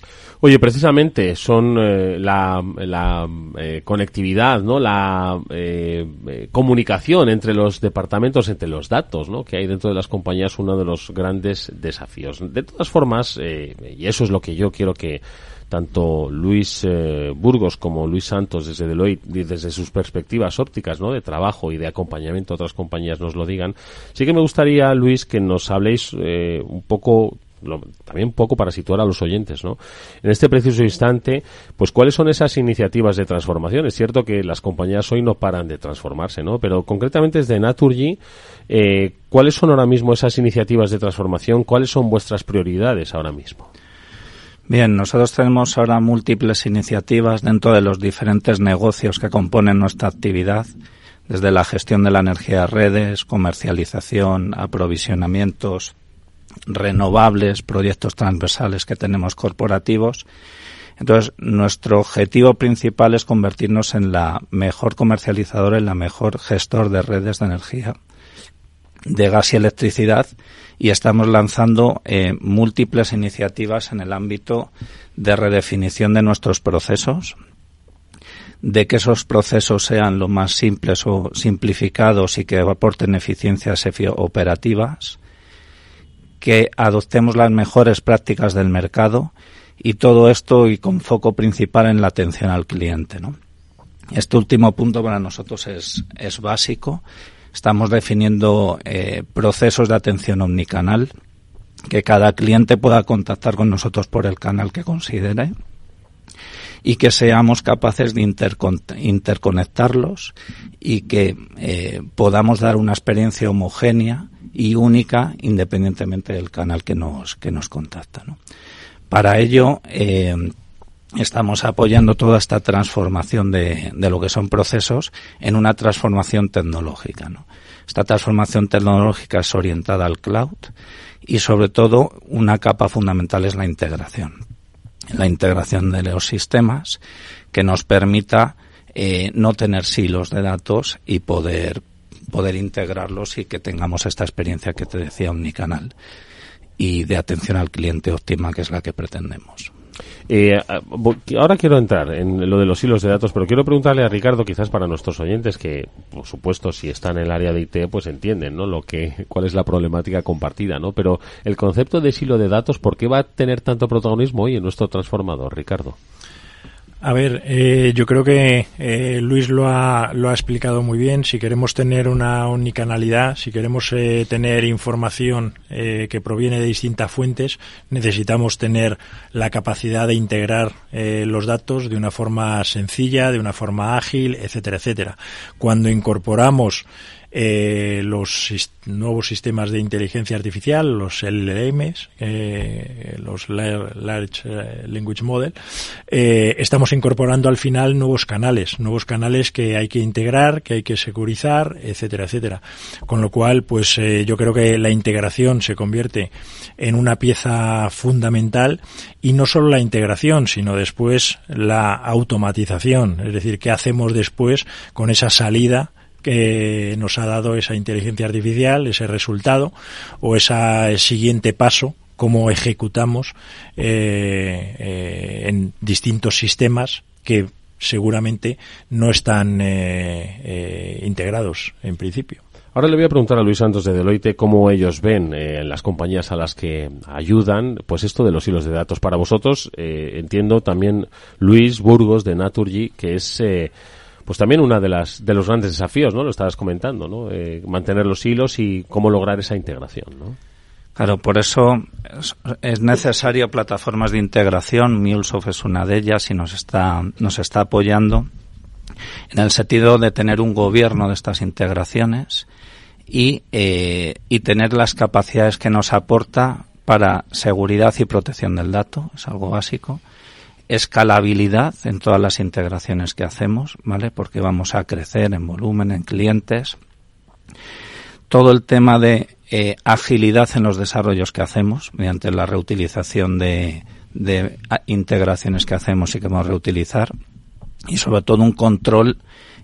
Oye, precisamente son la, la conectividad, ¿no? La comunicación entre los departamentos, entre los datos, ¿no? Que hay dentro de las compañías uno de los grandes desafíos. De todas formas, eh, y eso es lo que yo quiero que tanto Luis eh, Burgos como Luis Santos desde Deloitte, desde sus perspectivas ópticas ¿no? de trabajo y de acompañamiento a otras compañías nos lo digan. Sí que me gustaría, Luis, que nos habléis eh, un poco también un poco para situar a los oyentes, ¿no? En este preciso instante, pues cuáles son esas iniciativas de transformación. Es cierto que las compañías hoy no paran de transformarse, ¿no? Pero concretamente desde Naturgy, eh, ¿cuáles son ahora mismo esas iniciativas de transformación? ¿Cuáles son vuestras prioridades ahora mismo? Bien, nosotros tenemos ahora múltiples iniciativas dentro de los diferentes negocios que componen nuestra actividad, desde la gestión de la energía de redes, comercialización, aprovisionamientos, renovables, proyectos transversales que tenemos corporativos. Entonces, nuestro objetivo principal es convertirnos en la mejor comercializadora, en la mejor gestor de redes de energía, de gas y electricidad, y estamos lanzando eh, múltiples iniciativas en el ámbito de redefinición de nuestros procesos, de que esos procesos sean lo más simples o simplificados y que aporten eficiencias operativas, que adoptemos las mejores prácticas del mercado y todo esto y con foco principal en la atención al cliente. ¿no? Este último punto para nosotros es, es básico. Estamos definiendo eh, procesos de atención omnicanal, que cada cliente pueda contactar con nosotros por el canal que considere y que seamos capaces de interconectarlos y que eh, podamos dar una experiencia homogénea y única independientemente del canal que nos, que nos contacta. Para ello, eh, estamos apoyando toda esta transformación de, de, lo que son procesos en una transformación tecnológica. Esta transformación tecnológica es orientada al cloud y sobre todo una capa fundamental es la integración. La integración de los sistemas que nos permita eh, no tener silos de datos y poder poder integrarlos y que tengamos esta experiencia que te decía omnicanal y de atención al cliente óptima que es la que pretendemos. Eh, ahora quiero entrar en lo de los hilos de datos, pero quiero preguntarle a Ricardo, quizás para nuestros oyentes, que por supuesto si están en el área de IT, pues entienden, ¿no? Lo que, cuál es la problemática compartida, ¿no? Pero el concepto de silo de datos, ¿por qué va a tener tanto protagonismo hoy en nuestro transformador, Ricardo? A ver, eh, yo creo que eh, Luis lo ha, lo ha explicado muy bien. Si queremos tener una unicanalidad, si queremos eh, tener información que proviene de distintas fuentes, necesitamos tener la capacidad de integrar los datos de una forma sencilla, de una forma ágil, etcétera, etcétera. Cuando incorporamos eh, los nuevos sistemas de inteligencia artificial, los LLMs, eh, los Large eh, Language Model, eh, estamos incorporando al final nuevos canales, nuevos canales que hay que integrar, que hay que securizar, etcétera, etcétera. Con lo cual, pues yo creo que la integración se convierte en una pieza fundamental y no solo la integración, sino después la automatización, es decir, qué hacemos después con esa salida que nos ha dado esa inteligencia artificial, ese resultado o ese siguiente paso cómo ejecutamos eh, eh, en distintos sistemas que seguramente no están eh, integrados en principio. Ahora le voy a preguntar a Luis Santos de Deloitte cómo ellos ven en las compañías a las que ayudan, pues esto de los hilos de datos. Para vosotros, entiendo también Luis Burgos de Naturgy, que es pues también una de las de los grandes desafíos, ¿no? Lo estabas comentando, ¿no? Eh, mantener los hilos y cómo lograr esa integración, ¿no? Claro, por eso es necesario plataformas de integración. MuleSoft es una de ellas y nos está nos está apoyando en el sentido de tener un gobierno de estas integraciones y, eh, y tener las capacidades que nos aporta para seguridad y protección del dato, es algo básico, escalabilidad en todas las integraciones que hacemos, ¿vale? Porque vamos a crecer en volumen, en clientes. Todo el tema de eh, agilidad en los desarrollos que hacemos mediante la reutilización de, de integraciones que hacemos y que vamos a reutilizar. Y sobre todo un control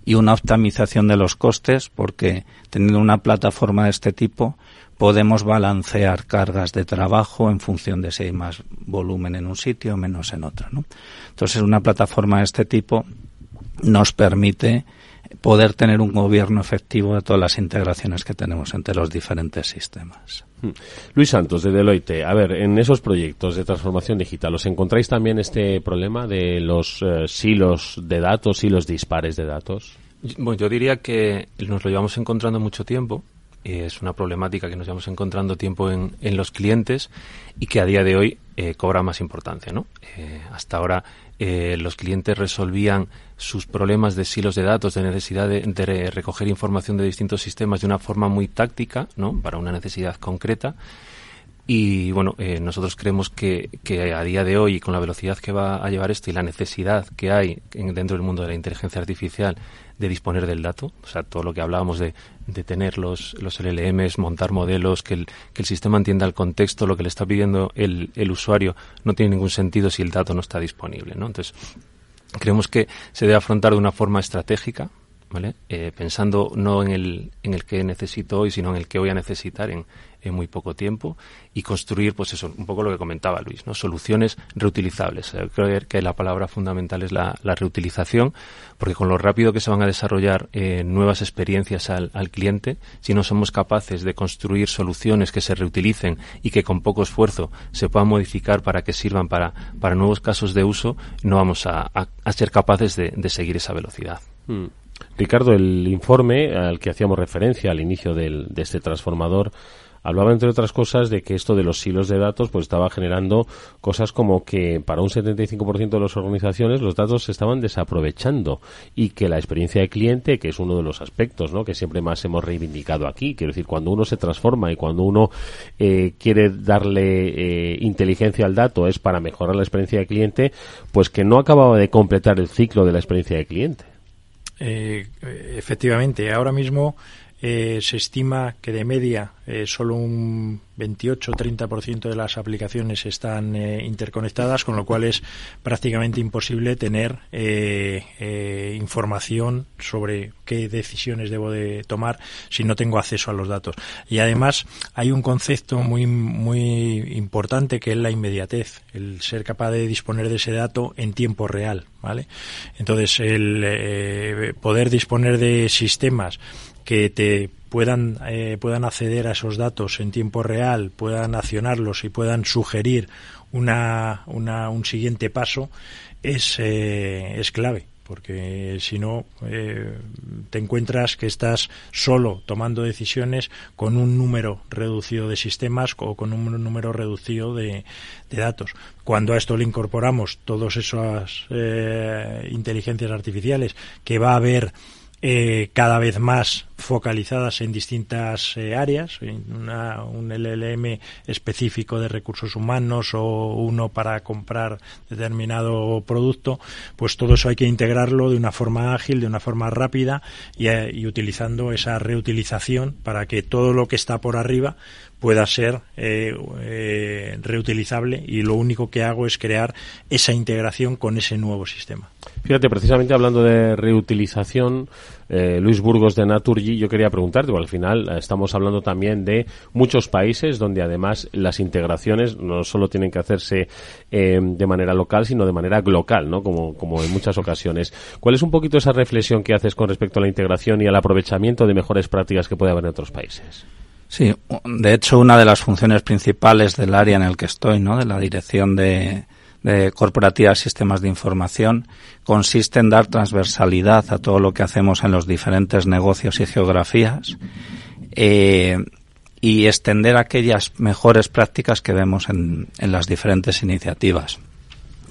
y una optimización de los costes porque teniendo una plataforma de este tipo podemos balancear cargas de trabajo en función de si hay más volumen en un sitio o menos en otro. ¿no? Entonces, una plataforma de este tipo nos permite poder tener un gobierno efectivo de todas las integraciones que tenemos entre los diferentes sistemas. Hmm. Luis Santos, de Deloitte. A ver, en esos proyectos de transformación digital, ¿os encontráis también este problema de los eh, silos de datos, silos dispares de datos? Bueno, yo diría que nos lo llevamos encontrando mucho tiempo es una problemática que nos llevamos encontrando tiempo en, en los clientes y que a día de hoy eh, cobra más importancia. ¿no? Eh, hasta ahora eh, los clientes resolvían sus problemas de silos de datos, de necesidad de, de, recoger información de distintos sistemas de una forma muy táctica, ¿no? para una necesidad concreta. Y bueno, eh, nosotros creemos que, que, a día de hoy, con la velocidad que va a llevar esto y la necesidad que hay en, dentro del mundo de la inteligencia artificial de disponer del dato, o sea, todo lo que hablábamos de, de tener los, los LLMs, montar modelos, que el, que el sistema entienda el contexto, lo que le está pidiendo el, el usuario, no tiene ningún sentido si el dato no está disponible, ¿no? Entonces, creemos que se debe afrontar de una forma estratégica, ¿vale? Eh, pensando no en el, en el que necesito hoy, sino en el que voy a necesitar en, muy poco tiempo y construir, pues eso, un poco lo que comentaba Luis, ¿no? Soluciones reutilizables. Eh, creo que la palabra fundamental es la, la, reutilización, porque con lo rápido que se van a desarrollar eh, nuevas experiencias al, al, cliente, si no somos capaces de construir soluciones que se reutilicen y que con poco esfuerzo se puedan modificar para que sirvan para, para nuevos casos de uso, no vamos a, a, a ser capaces de, de, seguir esa velocidad. Hmm. Ricardo, el informe al que hacíamos referencia al inicio del, de este transformador hablaba entre otras cosas de que esto de los silos de datos pues estaba generando cosas como que para un 75% de las organizaciones los datos se estaban desaprovechando y que la experiencia de cliente, que es uno de los aspectos ¿no? que siempre más hemos reivindicado aquí, quiero decir, cuando uno se transforma y cuando uno eh, quiere darle eh, inteligencia al dato es para mejorar la experiencia de cliente, pues que no acababa de completar el ciclo de la experiencia de cliente. Eh, efectivamente, ahora mismo eh, se estima que de media eh, solo un 28-30% de las aplicaciones están eh, interconectadas, con lo cual es prácticamente imposible tener información sobre qué decisiones debo de tomar si no tengo acceso a los datos. Y además hay un concepto muy muy importante que es la inmediatez, el ser capaz de disponer de ese dato en tiempo real, ¿vale? Entonces el poder disponer de sistemas que te puedan, eh, puedan acceder a esos datos en tiempo real, puedan accionarlos y puedan sugerir una, una, un siguiente paso, es, eh, es clave porque si no eh, te encuentras que estás solo tomando decisiones con un número reducido de sistemas o con un número reducido de, de datos. Cuando a esto le incorporamos todas esas inteligencias artificiales que va a haber eh, cada vez más focalizadas en distintas eh, áreas, un LLM específico de recursos humanos o uno para comprar determinado producto, pues todo eso hay que integrarlo de una forma ágil, de una forma rápida y, eh, y utilizando esa reutilización para que todo lo que está por arriba pueda ser eh, eh, reutilizable y lo único que hago es crear esa integración con ese nuevo sistema. Fíjate, precisamente hablando de reutilización, eh, Luis Burgos de Naturgy, yo quería preguntarte, al final estamos hablando también de muchos países donde además las integraciones no solo tienen que hacerse de manera local, sino de manera global, ¿no? Como, como en muchas ocasiones. ¿Cuál es un poquito esa reflexión que haces con respecto a la integración y al aprovechamiento de mejores prácticas que puede haber en otros países? Sí, de hecho una de las funciones principales del área en el que estoy, ¿no? de la dirección de, de corporativas sistemas de información, consiste en dar transversalidad a todo lo que hacemos en los diferentes negocios y geografías eh, y extender aquellas mejores prácticas que vemos en, en las diferentes iniciativas.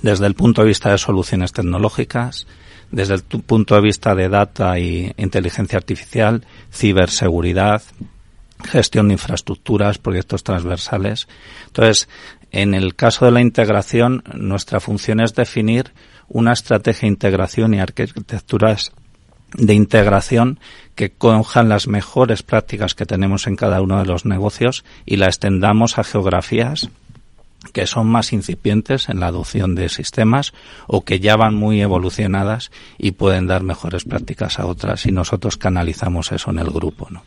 Desde el punto de vista de soluciones tecnológicas, desde el punto de vista de data y inteligencia artificial, ciberseguridad, gestión de infraestructuras, proyectos transversales. Entonces, en el caso de la integración, nuestra función es definir una estrategia de integración y arquitecturas de integración que cojan las mejores prácticas que tenemos en cada uno de los negocios y la extendamos a geografías que son más incipientes en la adopción de sistemas o que ya van muy evolucionadas y pueden dar mejores prácticas a otras y nosotros canalizamos eso en el grupo, ¿no?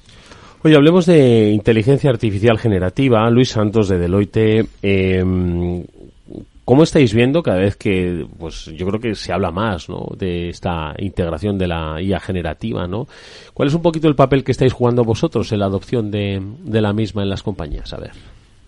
Oye, hablemos de inteligencia artificial generativa. Luis Santos de Deloitte. Eh, ¿Cómo estáis viendo cada vez que, pues yo creo que se habla más, ¿no? De esta integración de la IA generativa, ¿no? ¿Cuál es un poquito el papel que estáis jugando vosotros en la adopción de, de la misma en las compañías? A ver.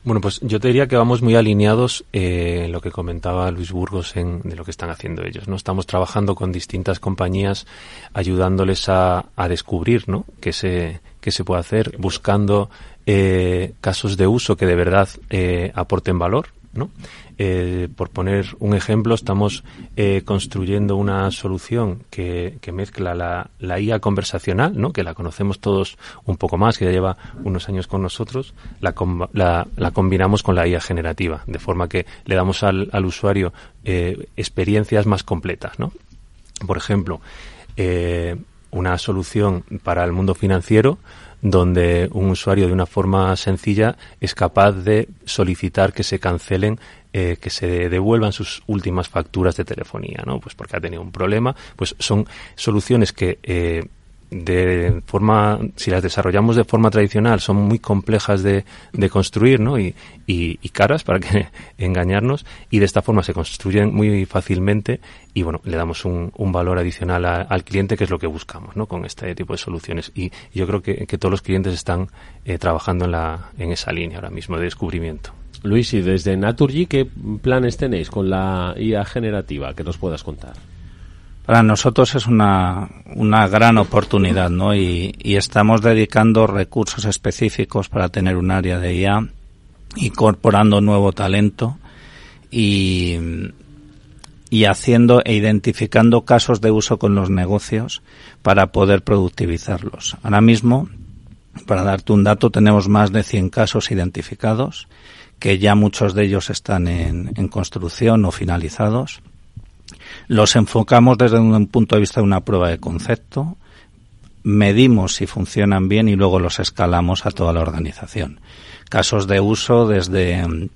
Bueno, pues yo te diría que vamos muy alineados eh, en lo que comentaba Luis Burgos en, de lo que están haciendo ellos. No estamos trabajando con distintas compañías, ayudándoles a, a descubrir, ¿no? Que se que se puede hacer, buscando eh, casos de uso que de verdad eh, aporten valor, ¿no? Eh, por poner un ejemplo, estamos construyendo una solución que, que mezcla la, la, IA conversacional, ¿no? que la conocemos todos un poco más, que ya lleva unos años con nosotros, la, la, combinamos con la IA generativa, de forma que le damos al, al usuario experiencias más completas. ¿no? Por ejemplo, una solución para el mundo financiero donde un usuario de una forma sencilla es capaz de solicitar que se cancelen eh, que se devuelvan sus últimas facturas de telefonía, ¿no? Pues porque ha tenido un problema. Pues son soluciones que eh, de forma, si las desarrollamos de forma tradicional, son muy complejas de, de construir, ¿no? Y, y, caras para que engañarnos, y de esta forma se construyen muy fácilmente y bueno, le damos un, un valor adicional al cliente, que es lo que buscamos, ¿no? Con este tipo de soluciones. Y yo creo que, que todos los clientes están eh, trabajando en la, en esa línea ahora mismo de descubrimiento. Luis, y desde Naturgy, ¿qué planes tenéis con la IA generativa que nos puedas contar? Para nosotros es una, una gran oportunidad, ¿no? Y, estamos dedicando recursos específicos para tener un área de IA, incorporando nuevo talento y, y haciendo e identificando casos de uso con los negocios para poder productivizarlos. Ahora mismo, para darte un dato, tenemos más de 100 casos identificados, que ya muchos de ellos están en, en construcción o finalizados los enfocamos desde un punto de vista de una prueba de concepto, medimos si funcionan bien y luego los escalamos a toda la organización. Casos de uso desde mm,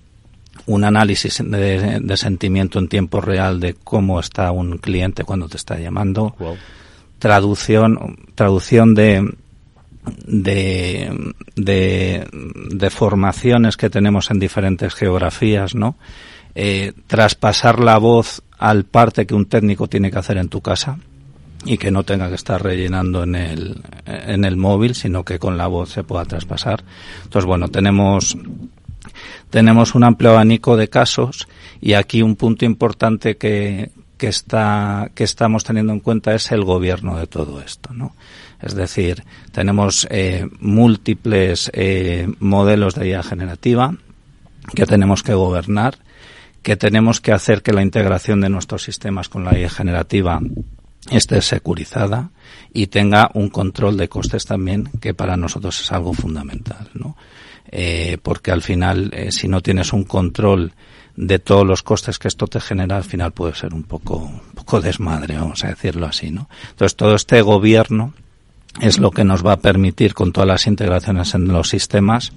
un análisis de, sentimiento en tiempo real de cómo está un cliente cuando te está llamando, traducción, traducción de, de, de, formaciones que tenemos en diferentes geografías, ¿no? Eh, traspasar la voz al parte que un técnico tiene que hacer en tu casa y que no tenga que estar rellenando en el, en el móvil, sino que con la voz se pueda traspasar. Entonces, bueno, tenemos, tenemos un amplio abanico de casos y aquí un punto importante que, que, está, que estamos teniendo en cuenta es el gobierno de todo esto, ¿no? Es decir, tenemos eh, múltiples eh, modelos de IA generativa que tenemos que gobernar, que tenemos que hacer que la integración de nuestros sistemas con la IA generativa esté securizada y tenga un control de costes también, que para nosotros es algo fundamental, ¿no? Eh, porque al final, eh, si no tienes un control de todos los costes que esto te genera, al final puede ser un poco, un poco desmadre, vamos a decirlo así, ¿no? Entonces, todo este gobierno es lo que nos va a permitir, con todas las integraciones en los sistemas,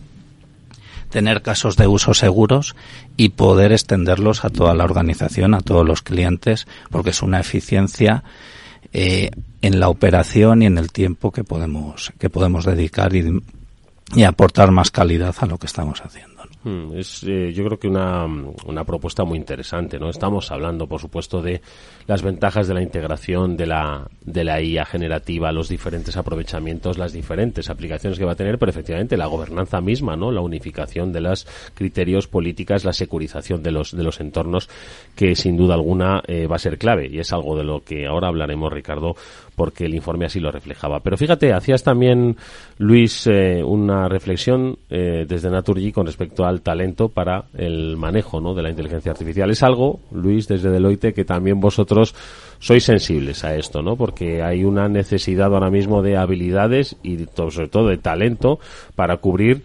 tener casos de uso seguros y poder extenderlos a toda la organización, a todos los clientes, porque es una eficiencia eh, en la operación y en el tiempo que podemos, que podemos dedicar y, y aportar más calidad a lo que estamos haciendo. Hmm, es, eh, yo creo que una, una, propuesta muy interesante, ¿no? Estamos hablando, por supuesto, de las ventajas de la integración de la, de la IA generativa, los diferentes aprovechamientos, las diferentes aplicaciones que va a tener, pero efectivamente la gobernanza misma, ¿no? La unificación de los criterios políticas, la securización de los, de los entornos, que sin duda alguna eh, va a ser clave. Y es algo de lo que ahora hablaremos, Ricardo, porque el informe así lo reflejaba. Pero fíjate, hacías también, Luis, eh, una reflexión eh, desde Naturgy con respecto al talento para el manejo ¿no? de la inteligencia artificial. Es algo, Luis, desde Deloitte, que también vosotros sois sensibles a esto, ¿no? Porque hay una necesidad ahora mismo de habilidades y sobre todo de talento para cubrir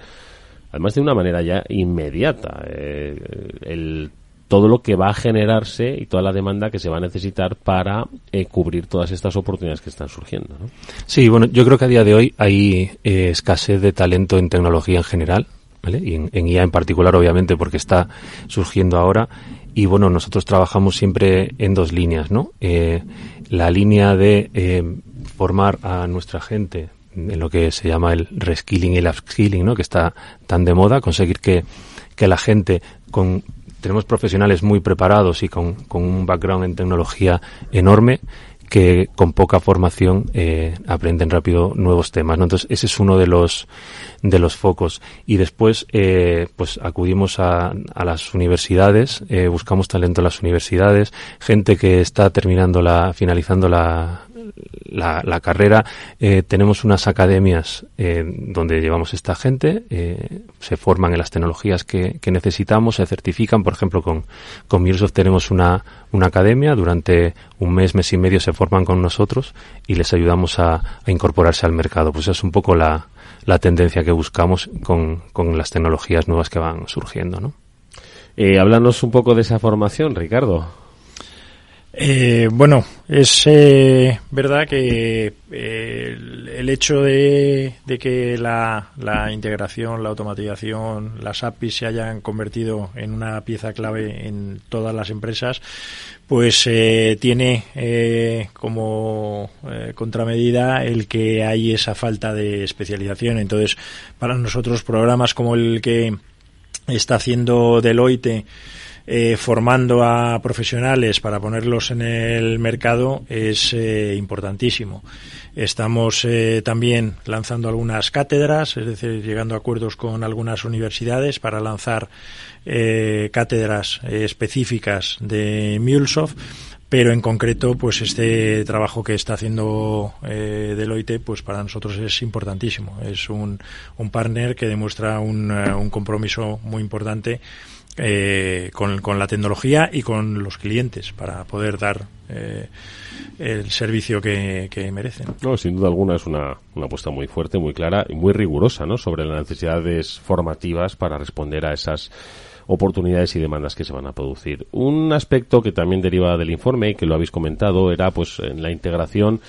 además de una manera ya inmediata eh, el todo lo que va a generarse y toda la demanda que se va a necesitar para eh, cubrir todas estas oportunidades que están surgiendo. Sí, bueno, yo creo que a día de hoy hay eh, escasez de talento en tecnología en general. Y en, IA en particular, obviamente, porque está surgiendo ahora. Y bueno, nosotros trabajamos siempre en dos líneas, ¿no? Eh, la línea de formar a nuestra gente en lo que se llama el reskilling y el upskilling, ¿no? Que está tan de moda, conseguir que, que la gente con tenemos profesionales muy preparados y con, un background en tecnología enorme que con poca formación eh, aprenden rápido nuevos temas. Entonces ese es uno de los de los focos y después eh, pues acudimos a, a las universidades, eh, buscamos talento en las universidades, gente que está terminando la finalizando la, la, carrera, eh, tenemos unas academias eh, donde llevamos esta gente, eh, se forman en las tecnologías que, necesitamos, se certifican. Por ejemplo, con, con Microsoft tenemos una, una academia, durante un mes, mes y medio se forman con nosotros y les ayudamos a, a incorporarse al mercado. Pues es un poco la, la tendencia que buscamos con, con las tecnologías nuevas que van surgiendo, ¿no? Eh, háblanos un poco de esa formación, Ricardo. Eh, bueno, es eh, verdad que eh, el, hecho de, que la, integración, la automatización, las APIs se hayan convertido en una pieza clave en todas las empresas, pues tiene como contramedida el que hay esa falta de especialización. Entonces, para nosotros programas como el que está haciendo Deloitte, eh, formando a profesionales para ponerlos en el mercado es eh, importantísimo. Estamos eh, también lanzando algunas cátedras, es decir, llegando a acuerdos con algunas universidades para lanzar cátedras específicas de MuleSoft pero en concreto pues este trabajo que está haciendo eh, Deloitte pues para nosotros es importantísimo es un, un partner que demuestra un, un compromiso muy importante eh, con, la tecnología y con los clientes para poder dar eh, el servicio que, merecen. No, sin duda alguna es una, una apuesta muy fuerte, muy clara y muy rigurosa ¿no? sobre las necesidades formativas para responder a esas oportunidades y demandas que se van a producir. Un aspecto que también deriva del informe y que lo habéis comentado era pues en la integración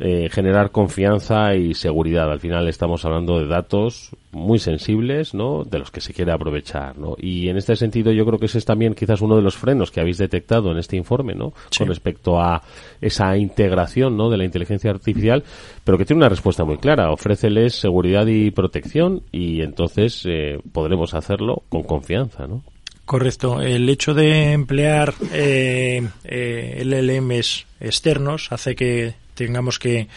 eh, generar confianza y seguridad. Al final estamos hablando de datos muy sensibles, ¿no? De los que se quiere aprovechar, ¿no? Y en este sentido yo creo que ese es también quizás uno de los frenos que habéis detectado en este informe, ¿no? Con respecto a esa integración, ¿no? De la inteligencia artificial, pero que tiene una respuesta muy clara. Ofréceles seguridad y protección y entonces eh, podremos hacerlo con confianza, ¿no? Correcto. El hecho de emplear eh, eh, LLMs externos hace que tengamos que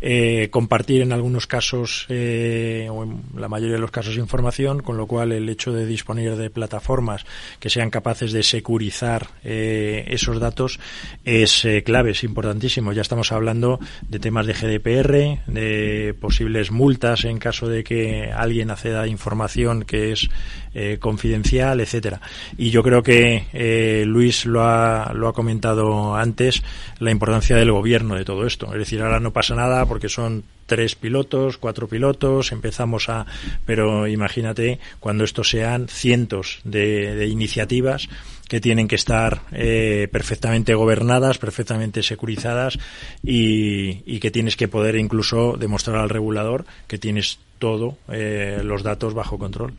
eh, compartir en algunos casos eh, o en la mayoría de los casos información, con lo cual el hecho de disponer de plataformas que sean capaces de securizar eh, esos datos es eh, clave, es importantísimo. Ya estamos hablando de temas de GDPR, de posibles multas en caso de que alguien acceda a información que es eh, confidencial, etcétera. Y yo creo que eh, Luis lo ha, lo ha comentado antes, la importancia del gobierno de todo esto. Es decir, ahora no pasa nada porque son tres pilotos, cuatro pilotos, empezamos a, pero imagínate cuando estos sean cientos de, de iniciativas que tienen que estar eh, perfectamente gobernadas, perfectamente securizadas y, y, que tienes que poder incluso demostrar al regulador que tienes todo eh, los datos bajo control.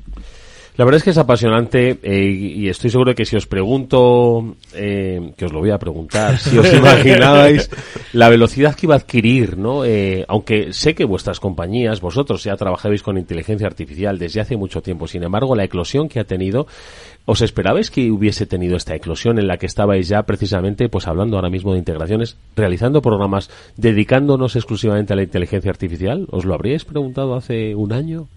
La verdad es que es apasionante eh, y estoy seguro de que si os pregunto, eh, que os lo voy a preguntar, si os imaginabais la velocidad que iba a adquirir, ¿no? Eh, aunque sé que vuestras compañías, vosotros ya trabajáis con inteligencia artificial desde hace mucho tiempo, sin embargo, la eclosión que ha tenido, ¿os esperabais que hubiese tenido esta eclosión en la que estabais ya precisamente, pues hablando ahora mismo de integraciones, realizando programas, dedicándonos exclusivamente a la inteligencia artificial? ¿Os lo habríais preguntado hace un año?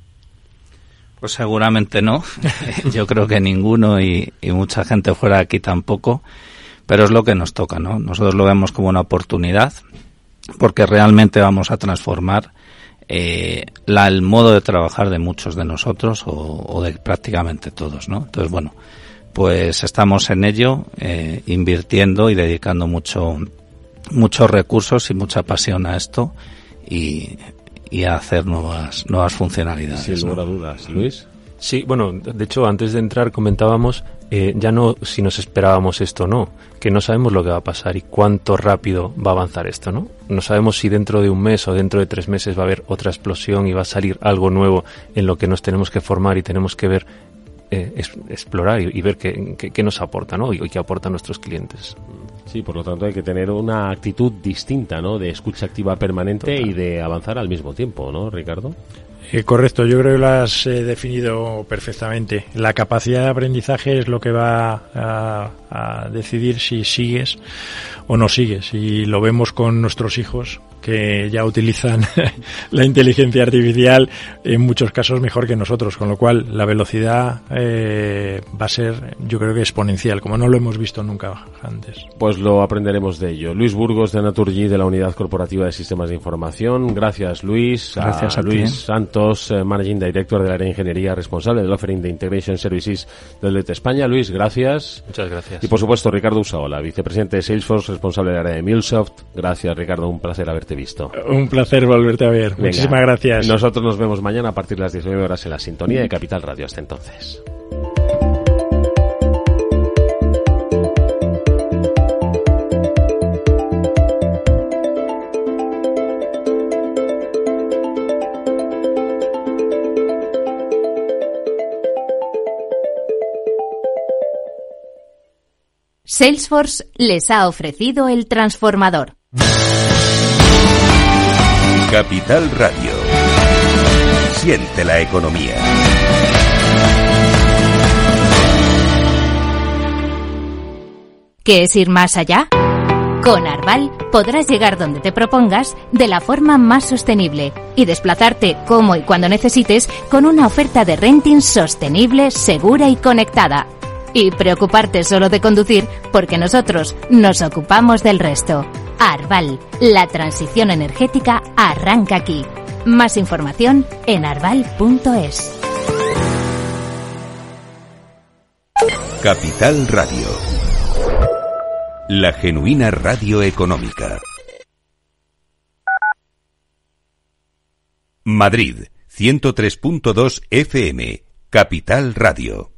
Pues seguramente no. Yo creo que ninguno y, mucha gente fuera aquí tampoco. Pero es lo que nos toca, ¿no? Nosotros lo vemos como una oportunidad porque realmente vamos a transformar eh, la, el modo de trabajar de muchos de nosotros o, o, de prácticamente todos, ¿no? Entonces, bueno, pues estamos en ello, eh, invirtiendo y dedicando mucho, muchos recursos y mucha pasión a esto y y a hacer nuevas nuevas funcionalidades. Sin lugar a dudas. Luis. Sí, bueno, de hecho, antes de entrar comentábamos eh, ya no si nos esperábamos esto o no, que no sabemos lo que va a pasar y cuánto rápido va a avanzar esto, ¿no? No sabemos si dentro de un mes o dentro de tres meses va a haber otra explosión y va a salir algo nuevo en lo que nos tenemos que formar y tenemos que ver, eh, es, explorar y, y ver qué, qué, qué, nos aporta, ¿no? Y, y qué aportan nuestros clientes. Sí, por lo tanto hay que tener una actitud distinta, ¿no? De escucha activa permanente Total. y de avanzar al mismo tiempo, ¿no, Ricardo? Eh, correcto, yo creo que lo has eh, definido perfectamente. La capacidad de aprendizaje es lo que va a, a, decidir si sigues o no sigues. Y lo vemos con nuestros hijos que ya utilizan la inteligencia artificial en muchos casos mejor que nosotros, con lo cual la velocidad eh, va a ser, yo creo que exponencial, como no lo hemos visto nunca antes. Pues lo aprenderemos de ello. Luis Burgos de Naturgy de la Unidad Corporativa de Sistemas de Información. Gracias, Luis. Gracias a, a Luis ti. Santos, eh, Managing Director del área de ingeniería responsable del offering de Integration Services del DET España. Luis, gracias. Muchas gracias. Y por supuesto, Ricardo Usaola, vicepresidente de Salesforce, responsable del área de MuleSoft. Gracias, Ricardo. Un placer haberte visto. Un placer volverte a ver. Venga, Muchísimas gracias. Nosotros nos vemos mañana a partir de las 19 horas en la sintonía de Capital Radio. Hasta entonces. Salesforce les ha ofrecido el transformador. Capital Radio. Siente la economía. ¿Qué es ir más allá? Con Arval podrás llegar donde te propongas de la forma más sostenible y desplazarte como y cuando necesites con una oferta de renting sostenible, segura y conectada. Y preocuparte solo de conducir porque nosotros nos ocupamos del resto. Arval, la transición energética arranca aquí. Más información en arval.es. Capital Radio. La genuina radio económica. Madrid, 103.2 FM. Capital Radio.